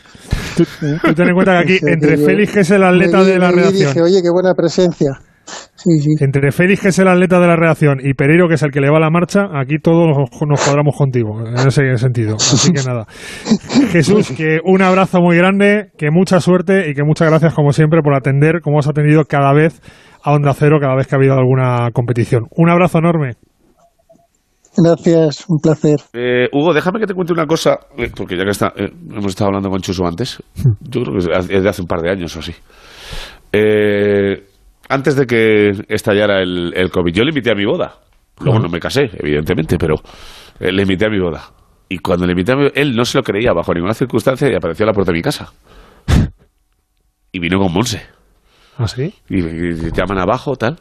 tú ten en cuenta que aquí, entre Félix, que es el atleta me de la me redacción, dije oye qué buena presencia sí sí entre Félix, que es el atleta de la redacción, y Pereiro, que es el que le va a la marcha, aquí todos nos, cuadramos contigo, en ese sentido. Así que nada. Jesús, que un abrazo muy grande, que mucha suerte y que muchas gracias, como siempre, por atender, como has atendido cada vez a Onda Cero, cada vez que ha habido alguna competición. Un abrazo enorme. gracias un placer Eh, Hugo, déjame que te cuente una cosa, eh, porque ya que está, eh, hemos estado hablando con Chuso antes, yo creo que es de hace un par de años o así. Eh, antes de que estallara el, el COVID, yo le invité a mi boda. Luego no me casé, evidentemente, pero eh, le invité a mi boda. Y cuando le invité a mi él no se lo creía bajo ninguna circunstancia y apareció a la puerta de mi casa. Y vino con Monse. ¿Ah, sí? Y, te llaman abajo, tal.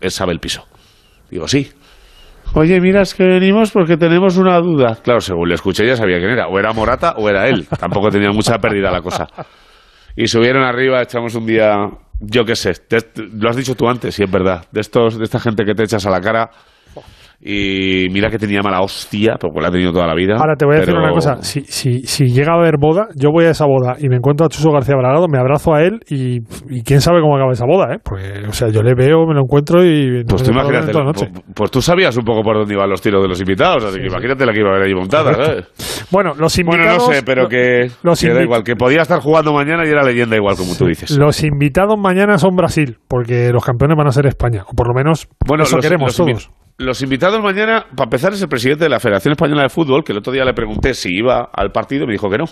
Él sabe el piso. Digo, sí. Oye, mira, es que venimos porque tenemos una duda. Claro, según le escuché ya sabía quién era. O era Morata o era él. Tampoco tenía mucha pérdida la cosa. Y subieron arriba, echamos un día, yo qué sé, est- lo has dicho tú antes, y es verdad, de estos, de esta gente que te echas a la cara. Y mira que tenía mala hostia, porque la ha tenido toda la vida. Ahora te voy a decir una cosa. Si, si, si llega a haber boda, yo voy a esa boda y me encuentro a Chuso García Bragado, me abrazo a él y, y quién sabe cómo acaba esa boda, ¿eh? Porque, o sea, yo le veo, me lo encuentro y... Pues tú imagínate, toda la noche. pues, pues tú sabías un poco por dónde iban los tiros de los invitados, así que imagínate la que iba a haber ahí montada, ¿sabes? Bueno, los Bueno, invitados... no sé, pero que, los que da igual, que podía estar jugando mañana y era leyenda igual, como tú dices. Los invitados mañana son Brasil, porque los campeones van a ser España, o por lo menos Bueno, eso los, queremos los todos. Los invitados mañana, para empezar, es el presidente de la Federación Española de Fútbol, que el otro día le pregunté si iba al partido, me dijo que no.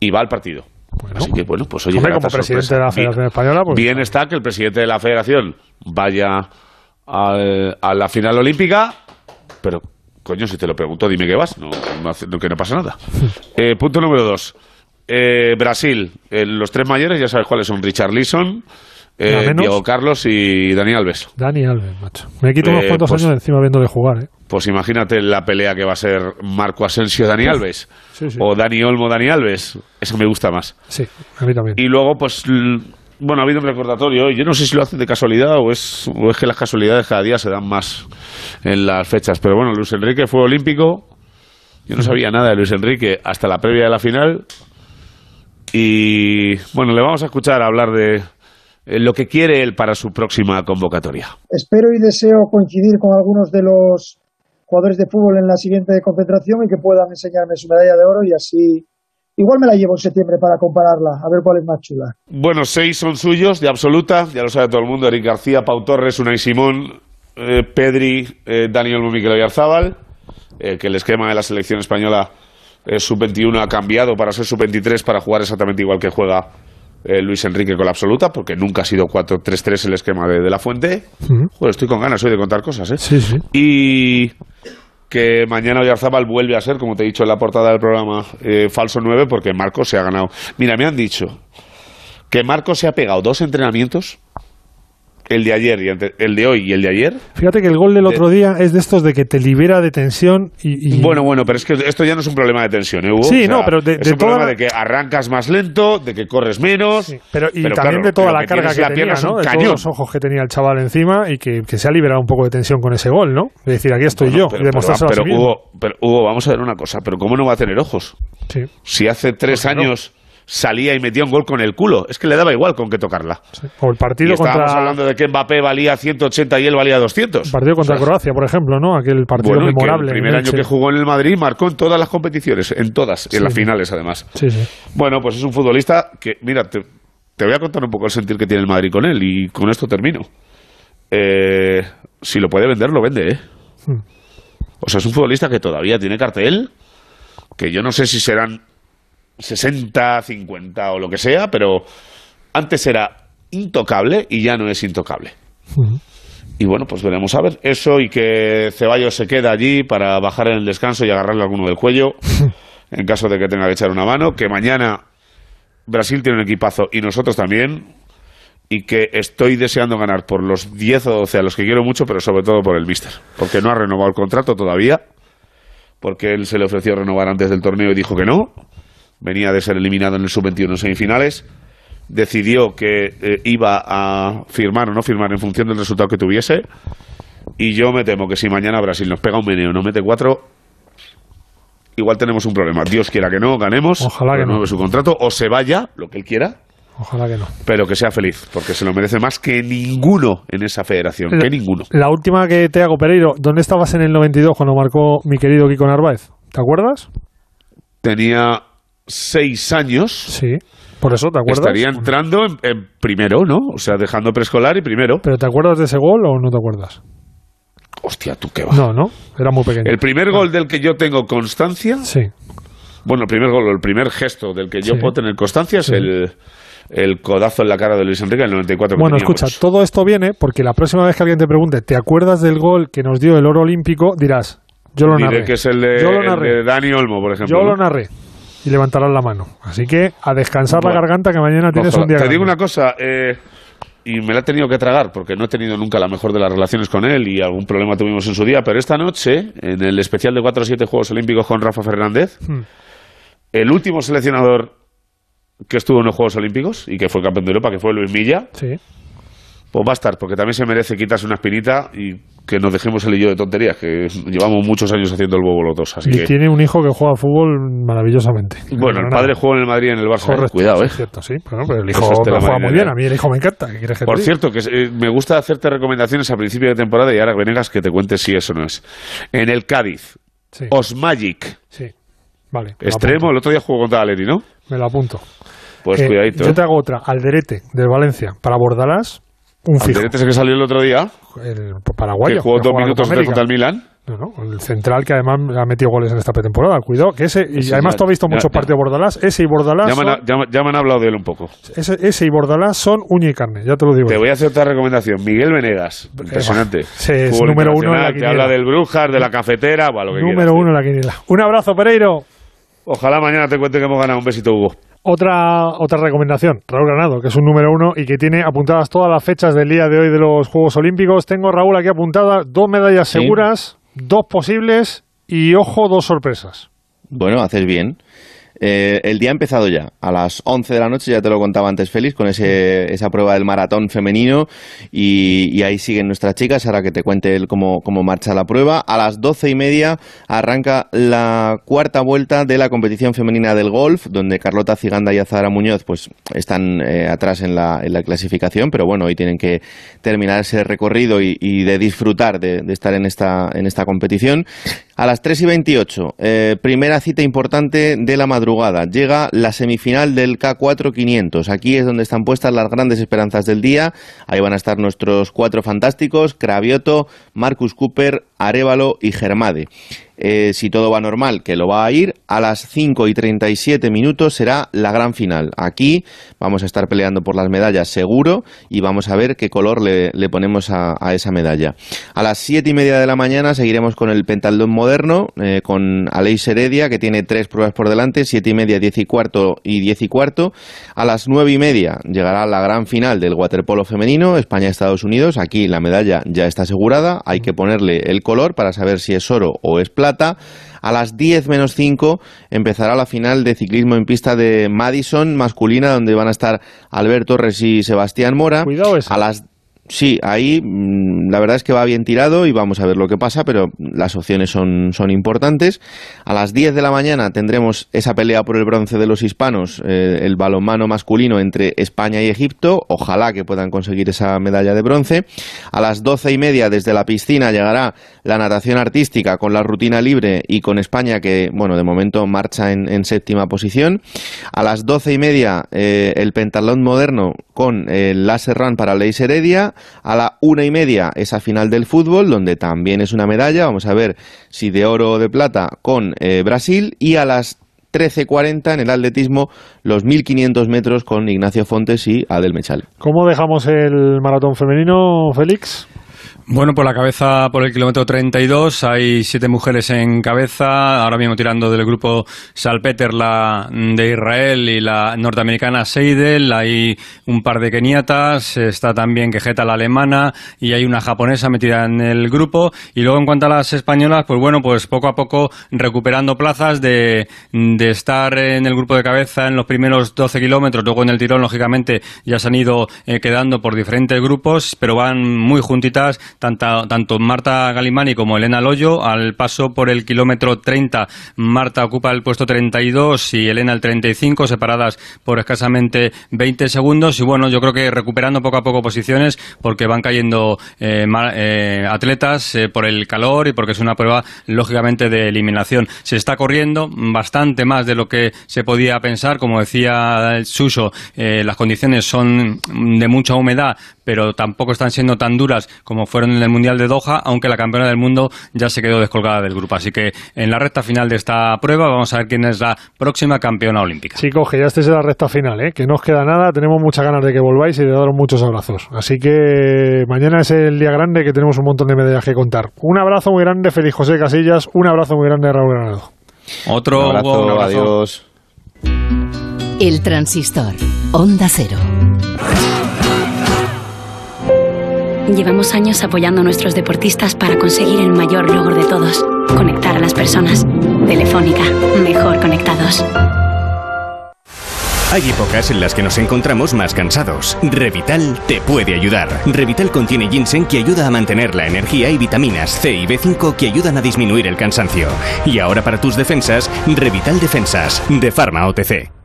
Y va al partido. Así que, bueno, pues oye, Hombre, como presidente sorpresa. de la Federación Bien- Española, pues... Bien está que el presidente de la Federación vaya al- a la final olímpica, pero, coño, si te lo pregunto, dime que vas, no, no- que no pasa nada. Eh, punto número dos. Eh, Brasil, eh, los tres mayores, ya sabes cuáles son, Richard Leeson, eh. Diego Carlos y Dani Alves. Dani Alves, macho. Me quito unos Eh, cuantos pues- años encima viéndole jugar, ¿eh? Pues imagínate la pelea que va a ser Marco Asensio Dani Alves Sí, sí. o Dani Olmo Dani Alves. Eso me gusta más. Sí, a mí también. Y luego, pues, bueno, ha habido un recordatorio. Yo no sé si lo hacen de casualidad o es, o es que las casualidades cada día se dan más en las fechas. Pero bueno, Luis Enrique fue olímpico. Yo no sabía nada de Luis Enrique hasta la previa de la final. Y bueno, le vamos a escuchar hablar de lo que quiere él para su próxima convocatoria. Espero y deseo coincidir con algunos de los jugadores de fútbol en la siguiente concentración y que puedan enseñarme su medalla de oro y así igual me la llevo en septiembre para compararla, a ver cuál es más chula. Bueno, seis son suyos, de absoluta, ya lo sabe todo el mundo, Eric García, Pau Torres, Unai Simón, eh, Pedri, eh, Dani Olmo, Mikel Oyarzábal, eh, que el esquema de la selección española eh, sub-21 ha cambiado para ser sub-23 para jugar exactamente igual que juega eh, Luis Enrique con la absoluta, porque nunca ha sido 4-3-3 el esquema de, de la Fuente. Joder, estoy con ganas hoy de contar cosas, ¿eh? Sí, sí. Y que mañana Oyarzábal vuelve a ser, como te he dicho en la portada del programa, eh, falso 9 porque Marco se ha ganado. Mira, me han dicho que Marco se ha pegado dos entrenamientos el de ayer y ante- el de hoy y el de ayer. Fíjate que el gol del otro día es de estos de que te libera de tensión y... y- Bueno, bueno, pero es que esto ya no es un problema de tensión, ¿eh, Hugo? Sí, no, pero de- es de un problema de que arrancas más lento, de que corres menos. pero, y pero también claro, de toda la que carga que la tenía, es. De todos los ojos que tenía el chaval encima y que, que se ha liberado un poco de tensión con ese gol, ¿no? De decir, aquí estoy yo, Pero, y demostrárselo pero, a sí. Hugo, pero, Hugo, vamos a ver una cosa, pero ¿cómo no va a tener ojos? Sí. Si hace tres ¿Por qué no? Salía y metía un gol con el culo, es que le daba igual con qué tocarla. O el partido y estábamos contra... hablando de que Mbappé valía 180 y él valía 200. El partido contra Croacia, por ejemplo, ¿no? Aquel partido Bueno, y que memorable. el primer año Elche. que jugó en el Madrid marcó en todas las competiciones, en todas, en las finales además. Sí, sí. Bueno, pues es un futbolista que, mira, te, te voy a contar un poco el sentir que tiene el Madrid con él y con esto termino. Eh, si lo puede vender, lo vende, ¿eh? Hmm. O sea, es un futbolista que todavía tiene cartel, que yo no sé si serán 60, 50 o lo que sea, pero antes era intocable y ya no es intocable. Y bueno, pues veremos a ver eso y que Ceballos se queda allí para bajar en el descanso y agarrarle alguno del cuello en caso de que tenga que echar una mano. Que mañana Brasil tiene un equipazo y nosotros también. Y que estoy deseando ganar por los 10 o 12 a los que quiero mucho, pero sobre todo por el Mister. Porque no ha renovado el contrato todavía. Porque él se le ofreció renovar antes del torneo y dijo que no. Venía de ser eliminado en el sub-21 en semifinales decidió que eh, iba a firmar o no firmar en función del resultado que tuviese. Y yo me temo que si mañana Brasil nos pega un meneo, nos mete cuatro, igual tenemos un problema. Dios quiera que no, ganemos, Ojalá que no. su contrato, o se vaya, lo que él quiera, Ojalá que no. pero que sea feliz, porque se lo merece más que ninguno en esa federación, La- que ninguno. La última que te hago, Pereiro, ¿dónde estabas en el 92 cuando marcó mi querido Kiko Narváez? ¿Te acuerdas? Tenía seis años. Sí. Por eso, ¿te acuerdas? Estaría entrando en, en primero, ¿no? O sea, dejando preescolar y primero. ¿Pero te acuerdas de ese gol o no te acuerdas? Hostia, tú qué va. No, no, era muy pequeño. El primer gol del que yo tengo constancia. Sí. Bueno, el primer gol, el primer gesto del que yo Sí. puedo tener constancia es Sí. el, el codazo en la cara de Luis Enrique en el 94. que Bueno, escucha, todo esto viene porque la próxima vez que alguien te pregunte, ¿te acuerdas del gol que nos dio el oro olímpico? Dirás, yo lo Diré narré. que es el de, yo lo el narré. de Dani Olmo, por ejemplo. yo lo narré. Y levantarás la mano. Así que a descansar Bueno. la garganta que mañana tienes Ojalá. un día Te digo una cosa, eh, y me la he tenido que tragar porque no he tenido nunca la mejor de las relaciones con él y algún problema tuvimos en su día, pero esta noche, en el especial de 4 o 7 Juegos Olímpicos con Rafa Fernández, Hmm. el último seleccionador que estuvo en los Juegos Olímpicos y que fue campeón de Europa, que fue Luis Milla, Sí. Pues va a estar, porque también se merece quitarse una espinita y que nos dejemos el yo de tonterías, que llevamos muchos años haciendo el bobo los dos. Así Y que, tiene un hijo que juega fútbol maravillosamente. bueno, el padre jugó en el Madrid y en el Barça. eh. Correcto, Cuidado, sí, eh. es cierto, sí. Bueno, pero el hijo juega muy bien. A mí el hijo me encanta. ¿Qué quieres que Por cierto, que eh, me gusta hacerte recomendaciones a principio de temporada y ahora Venegas que te cuentes si eso no es. En el Cádiz, Sí. Osmagic, Sí. Vale. extremo, el otro día jugó contra Aleri, ¿no? Me lo apunto. Pues Eh, cuidadito. Yo te hago otra. Alderete, del Valencia. Para Bordalás, un fijo. Que salió el otro día, El paraguayo. que jugó dos minutos contra el Milan. No, no, el central que además ha metido goles en esta pretemporada. Cuidado, que ese. Y además ya- tú has visto ya- muchos ya. partidos Bordalás. Ese y Bordalás. Ya me, han, son, ya me- han hablado de él un poco. ese, ese y Bordalás son uña y carne, ya te lo digo. Te voy a hacer otra recomendación. Miguel Venegas, impresionante. Sí, es Fútbol número uno en la internacional, Te quiniela. habla del Brujas, de la cafetera, lo que Número quieras, uno en la quiniela. Un abrazo, Pereiro. Ojalá mañana te cuente que hemos ganado. Un besito, Hugo. Otra, otra recomendación, Raúl Granado, que es un número uno y que tiene apuntadas todas las fechas del día de hoy de los Juegos Olímpicos. Tengo, Raúl, aquí apuntadas dos medallas Sí. seguras, dos posibles y, ojo, dos sorpresas. Bueno, haces bien. Eh, el día ha empezado ya, a las 11 de la noche, ya te lo contaba antes Félix, con ese, esa prueba del maratón femenino y, ahí siguen nuestras chicas, ahora que te cuente él cómo, cómo marcha la prueba. A las doce y media arranca la cuarta vuelta de la competición femenina del golf, donde Carlota Ciganda y Azara Muñoz pues están eh, atrás en la, en la clasificación, pero bueno, hoy tienen que terminar ese recorrido y, y de disfrutar de, de estar en esta, en esta competición. A las 3 y 28, eh, primera cita importante de la madrugada. Llega la semifinal del K4 500. Aquí es donde están puestas las grandes esperanzas del día. Ahí van a estar nuestros cuatro fantásticos, Cravioto, Marcus Cooper, Arevalo y Germade. Eh, si todo va normal, que lo va a ir, a las 5 y 37 minutos será la gran final. Aquí vamos a estar peleando por las medallas seguro y vamos a ver qué color le, ponemos a, a, esa medalla. A las 7 y media de la mañana seguiremos con el pentatlón moderno, eh, con Aleix Heredia, que tiene tres pruebas por delante, 7 y media, 10 y cuarto y 10 y cuarto. A las 9 y media llegará la gran final del waterpolo femenino, España-Estados Unidos. Aquí la medalla ya está asegurada, hay que ponerle el color para saber si es oro o es plata. A las 10 menos 5 empezará la final de ciclismo en pista de Madison masculina, donde van a estar Albert Torres y Sebastián Mora. Cuidado ese. A las Sí, ahí mm, la verdad es que va bien tirado y vamos a ver lo que pasa, pero las opciones son, son importantes. A las 10 de la mañana tendremos esa pelea por el bronce de los hispanos, eh, el balonmano masculino entre España y Egipto. Ojalá que puedan conseguir esa medalla de bronce. A las doce y media desde la piscina llegará la natación artística con la rutina libre y con España que, bueno, de momento marcha en, séptima posición. A las doce y media eh, el pentalón moderno con el láser run para Leis Heredia. A la una y media esa final del fútbol, donde también es una medalla. Vamos a ver si de oro o de plata con eh, Brasil. Y a las 13.40 en el atletismo, los 1.500 metros con Ignacio Fontes y Adel Mechal. ¿Cómo dejamos el maratón femenino, Félix? Bueno, por la cabeza, por el kilómetro 32, hay siete mujeres en cabeza. Ahora mismo tirando del grupo Salpeter, la de Israel y la norteamericana Seidel. Hay un par de keniatas. Está también Quejeta, la alemana. Y hay una japonesa metida en el grupo. Y luego, en cuanto a las españolas, pues bueno, pues poco a poco recuperando plazas de, de estar en el grupo de cabeza en los primeros 12 kilómetros. Luego en el tirón, lógicamente, ya se han ido eh, quedando por diferentes grupos, pero van muy juntitas tanto, tanto Marta Galimani como Elena Loyo. Al paso por el kilómetro 30, Marta ocupa el puesto 32 y Elena el 35, separadas por escasamente 20 segundos. Y bueno, yo creo que recuperando poco a poco posiciones porque van cayendo eh, eh, atletas eh, por el calor y porque es una prueba lógicamente de eliminación. Se está corriendo bastante más de lo que se podía pensar. Como decía Suso, las condiciones son de mucha humedad, pero tampoco están siendo tan duras como fueron en el Mundial de Doha, aunque la campeona del mundo ya se quedó descolgada del grupo. Así que en la recta final de esta prueba vamos a ver quién es la próxima campeona olímpica. Chicos, que ya estéis en la recta final, ¿eh? que no os queda nada, tenemos muchas ganas de que volváis y de daros muchos abrazos. Así que mañana es el día grande que tenemos un montón de medallas que contar. Un abrazo muy grande, Feliz José Casillas, un abrazo muy grande, Raúl Granado. Otro un abrazo, un abrazo. adiós. El transistor. Onda cero. Llevamos años apoyando a nuestros deportistas para conseguir el mayor logro de todos, conectar a las personas. Telefónica, mejor conectados. Hay épocas en las que nos encontramos más cansados. Revital te puede ayudar. Revital contiene ginseng que ayuda a mantener la energía y vitaminas C y B5 que ayudan a disminuir el cansancio. Y ahora para tus defensas, Revital Defensas, de Pharma OTC.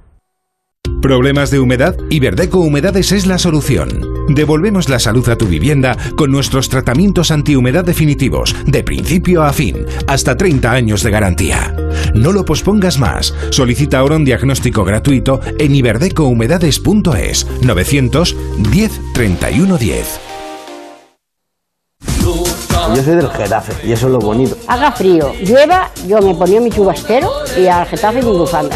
¿Problemas de humedad? Iberdeco Humedades es la solución. Devolvemos la salud a tu vivienda con nuestros tratamientos antihumedad definitivos, de principio a fin, hasta 30 años de garantía. No lo pospongas más. Solicita ahora un diagnóstico gratuito en iberdecohumedades.es 910 31 10. Yo soy del Getafe y eso es lo bonito. Haga frío, llueva, yo me ponía mi chubasquero y al Getafe mi bufanda.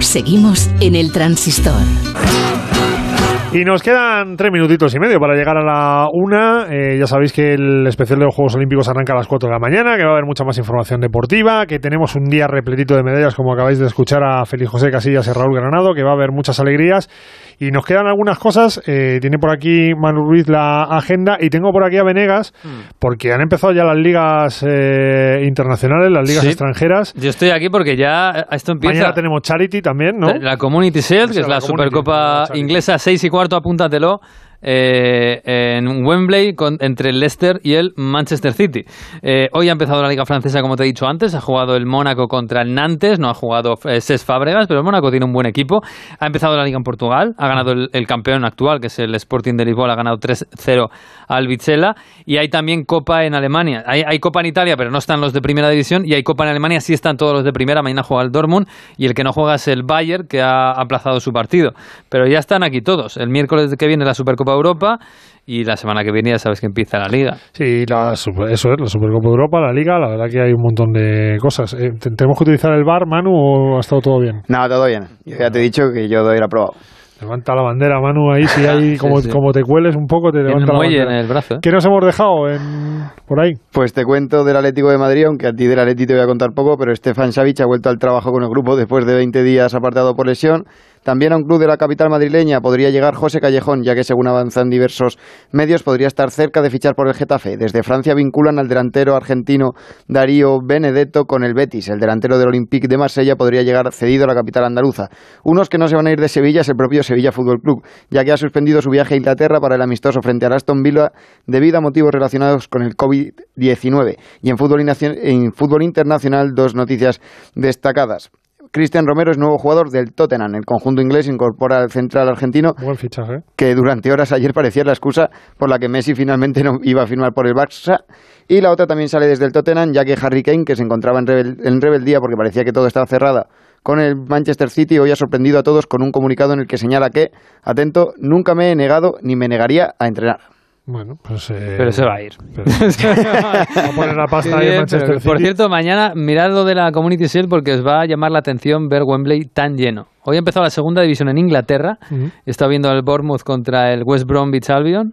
Seguimos en el transistor. Y nos quedan tres minutitos y medio para llegar a la una. Eh, ya sabéis que el especial de los Juegos Olímpicos arranca a las 4 de la mañana, que va a haber mucha más información deportiva, que tenemos un día repletito de medallas, como acabáis de escuchar a Félix José Casillas y Raúl Granado, que va a haber muchas alegrías. Y nos quedan algunas cosas. Eh, tiene por aquí Manu Ruiz la agenda y tengo por aquí a Venegas, porque han empezado ya las ligas eh, internacionales, las ligas Sí. extranjeras. Yo estoy aquí porque ya esto empieza. Mañana tenemos Charity también, ¿no? La Community Shield, que es la, la Supercopa inglesa, 6 y cuarto, apúntatelo. Eh, en Wembley entre el Leicester y el Manchester City. Eh, hoy ha empezado la Liga Francesa, como te he dicho antes. Ha jugado el Mónaco contra el Nantes. No ha jugado eh, Cesc Fábregas, pero el Mónaco tiene un buen equipo. Ha empezado la Liga en Portugal. Ha ganado el, campeón actual, que es el Sporting de Lisboa. Ha ganado 3-0 al Vizela. Y hay también Copa en Alemania. Hay, hay Copa en Italia, pero no están los de primera división. Y hay Copa en Alemania, sí están todos los de primera. Mañana juega el Dortmund. Y el que no juega es el Bayern, que ha aplazado su partido. Pero ya están aquí todos. El miércoles que viene la Supercopa Europa y la semana que viene ya sabes que empieza la liga. Sí, la, super- eso es, la Supercopa de Europa, la Liga, la verdad que hay un montón de cosas. Eh, ¿te- ¿Tenemos que utilizar el bar, Manu, o ha estado todo bien? No, todo bien. Yo ya te he dicho que yo doy el aprobado. Levanta la bandera, Manu, ahí si hay, Sí, como, sí. como te cueles un poco, te levanta la muelle bandera. en el brazo, ¿eh? ¿Qué nos hemos dejado en, por ahí? Pues te cuento del Atlético de Madrid, aunque a ti del Atlético te voy a contar poco, pero Stefan Savic ha vuelto al trabajo con el grupo después de 20 días apartado por lesión. También a un club de la capital madrileña podría llegar José Callejón, ya que según avanzan diversos medios podría estar cerca de fichar por el Getafe. Desde Francia vinculan al delantero argentino Darío Benedetto con el Betis. El delantero del Olympique de Marsella podría llegar cedido a la capital andaluza. Unos que no se van a ir de Sevilla es el propio Sevilla Fútbol Club, ya que ha suspendido su viaje a Inglaterra para el amistoso frente al Aston Villa debido a motivos relacionados con el COVID-19. Y en fútbol, en fútbol internacional, dos noticias destacadas. Cristian Romero es nuevo jugador del Tottenham. El conjunto inglés incorpora al central argentino Buen fichaje. que durante horas ayer parecía la excusa por la que Messi finalmente no iba a firmar por el Barça. Y la otra también sale desde el Tottenham, ya que Harry Kane, que se encontraba en, rebel- en rebeldía porque parecía que todo estaba cerrado con el Manchester City, hoy ha sorprendido a todos con un comunicado en el que señala que, atento, nunca me he negado ni me negaría a entrenar. Bueno, pues... eh, Pero se va a ir. Va a poner la pasta ahí en Bien, Manchester pero, Por cierto, mañana mirad lo de la Community Shield porque os va a llamar la atención ver Wembley tan lleno. Hoy ha empezado la segunda división en Inglaterra. He estado viendo el Bournemouth contra el West Bromwich Albion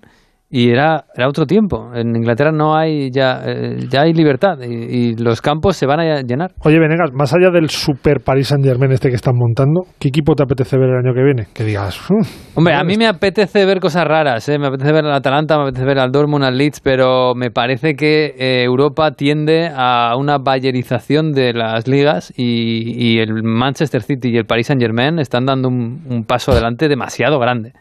y era, era otro tiempo. En Inglaterra no hay ya, eh, ya hay libertad y, y los campos se van a llenar. Oye, Venegas, más allá del Super Paris Saint Germain este que están montando, ¿qué equipo te apetece ver el año que viene? Que digas, "Mm, Hombre, a mí me apetece ver cosas raras, ¿eh? me apetece ver al Atalanta, me apetece ver al Dortmund, al Leeds, pero me parece que eh, Europa tiende a una bayerización de las ligas y, y el Manchester City y el Paris Saint Germain están dando un, un paso adelante demasiado grande.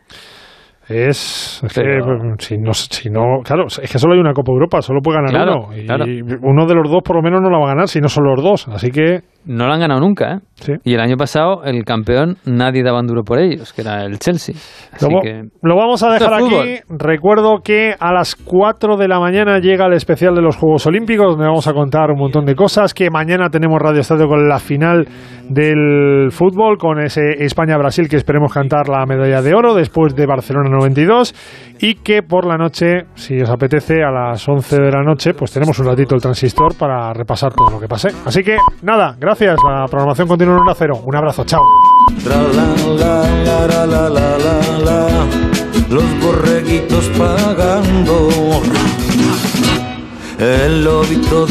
Es, es que, Pero- pues, si, no, si no, claro, es que solo hay una Copa Europa, solo puede ganar Claro, uno. Y claro. uno de los dos por lo menos no la va a ganar, si no son los dos. Así que No lo han ganado nunca, ¿eh? Sí. Y el año pasado el campeón nadie daba un duro por ellos, que era el Chelsea. Así lo, que lo vamos a dejar aquí. Recuerdo que a las 4 de la mañana llega el especial de los Juegos Olímpicos, donde vamos a contar un montón de cosas. Que mañana tenemos Radio Estadio con la final del fútbol, con ese España-Brasil que esperemos cantar la medalla de oro después de Barcelona 92 y que por la noche, si os apetece, a las 11 de la noche, pues tenemos un ratito el transistor para repasar todo lo que pase. Así que nada, gracias. La programación continúa en 1 0. Un abrazo, chao.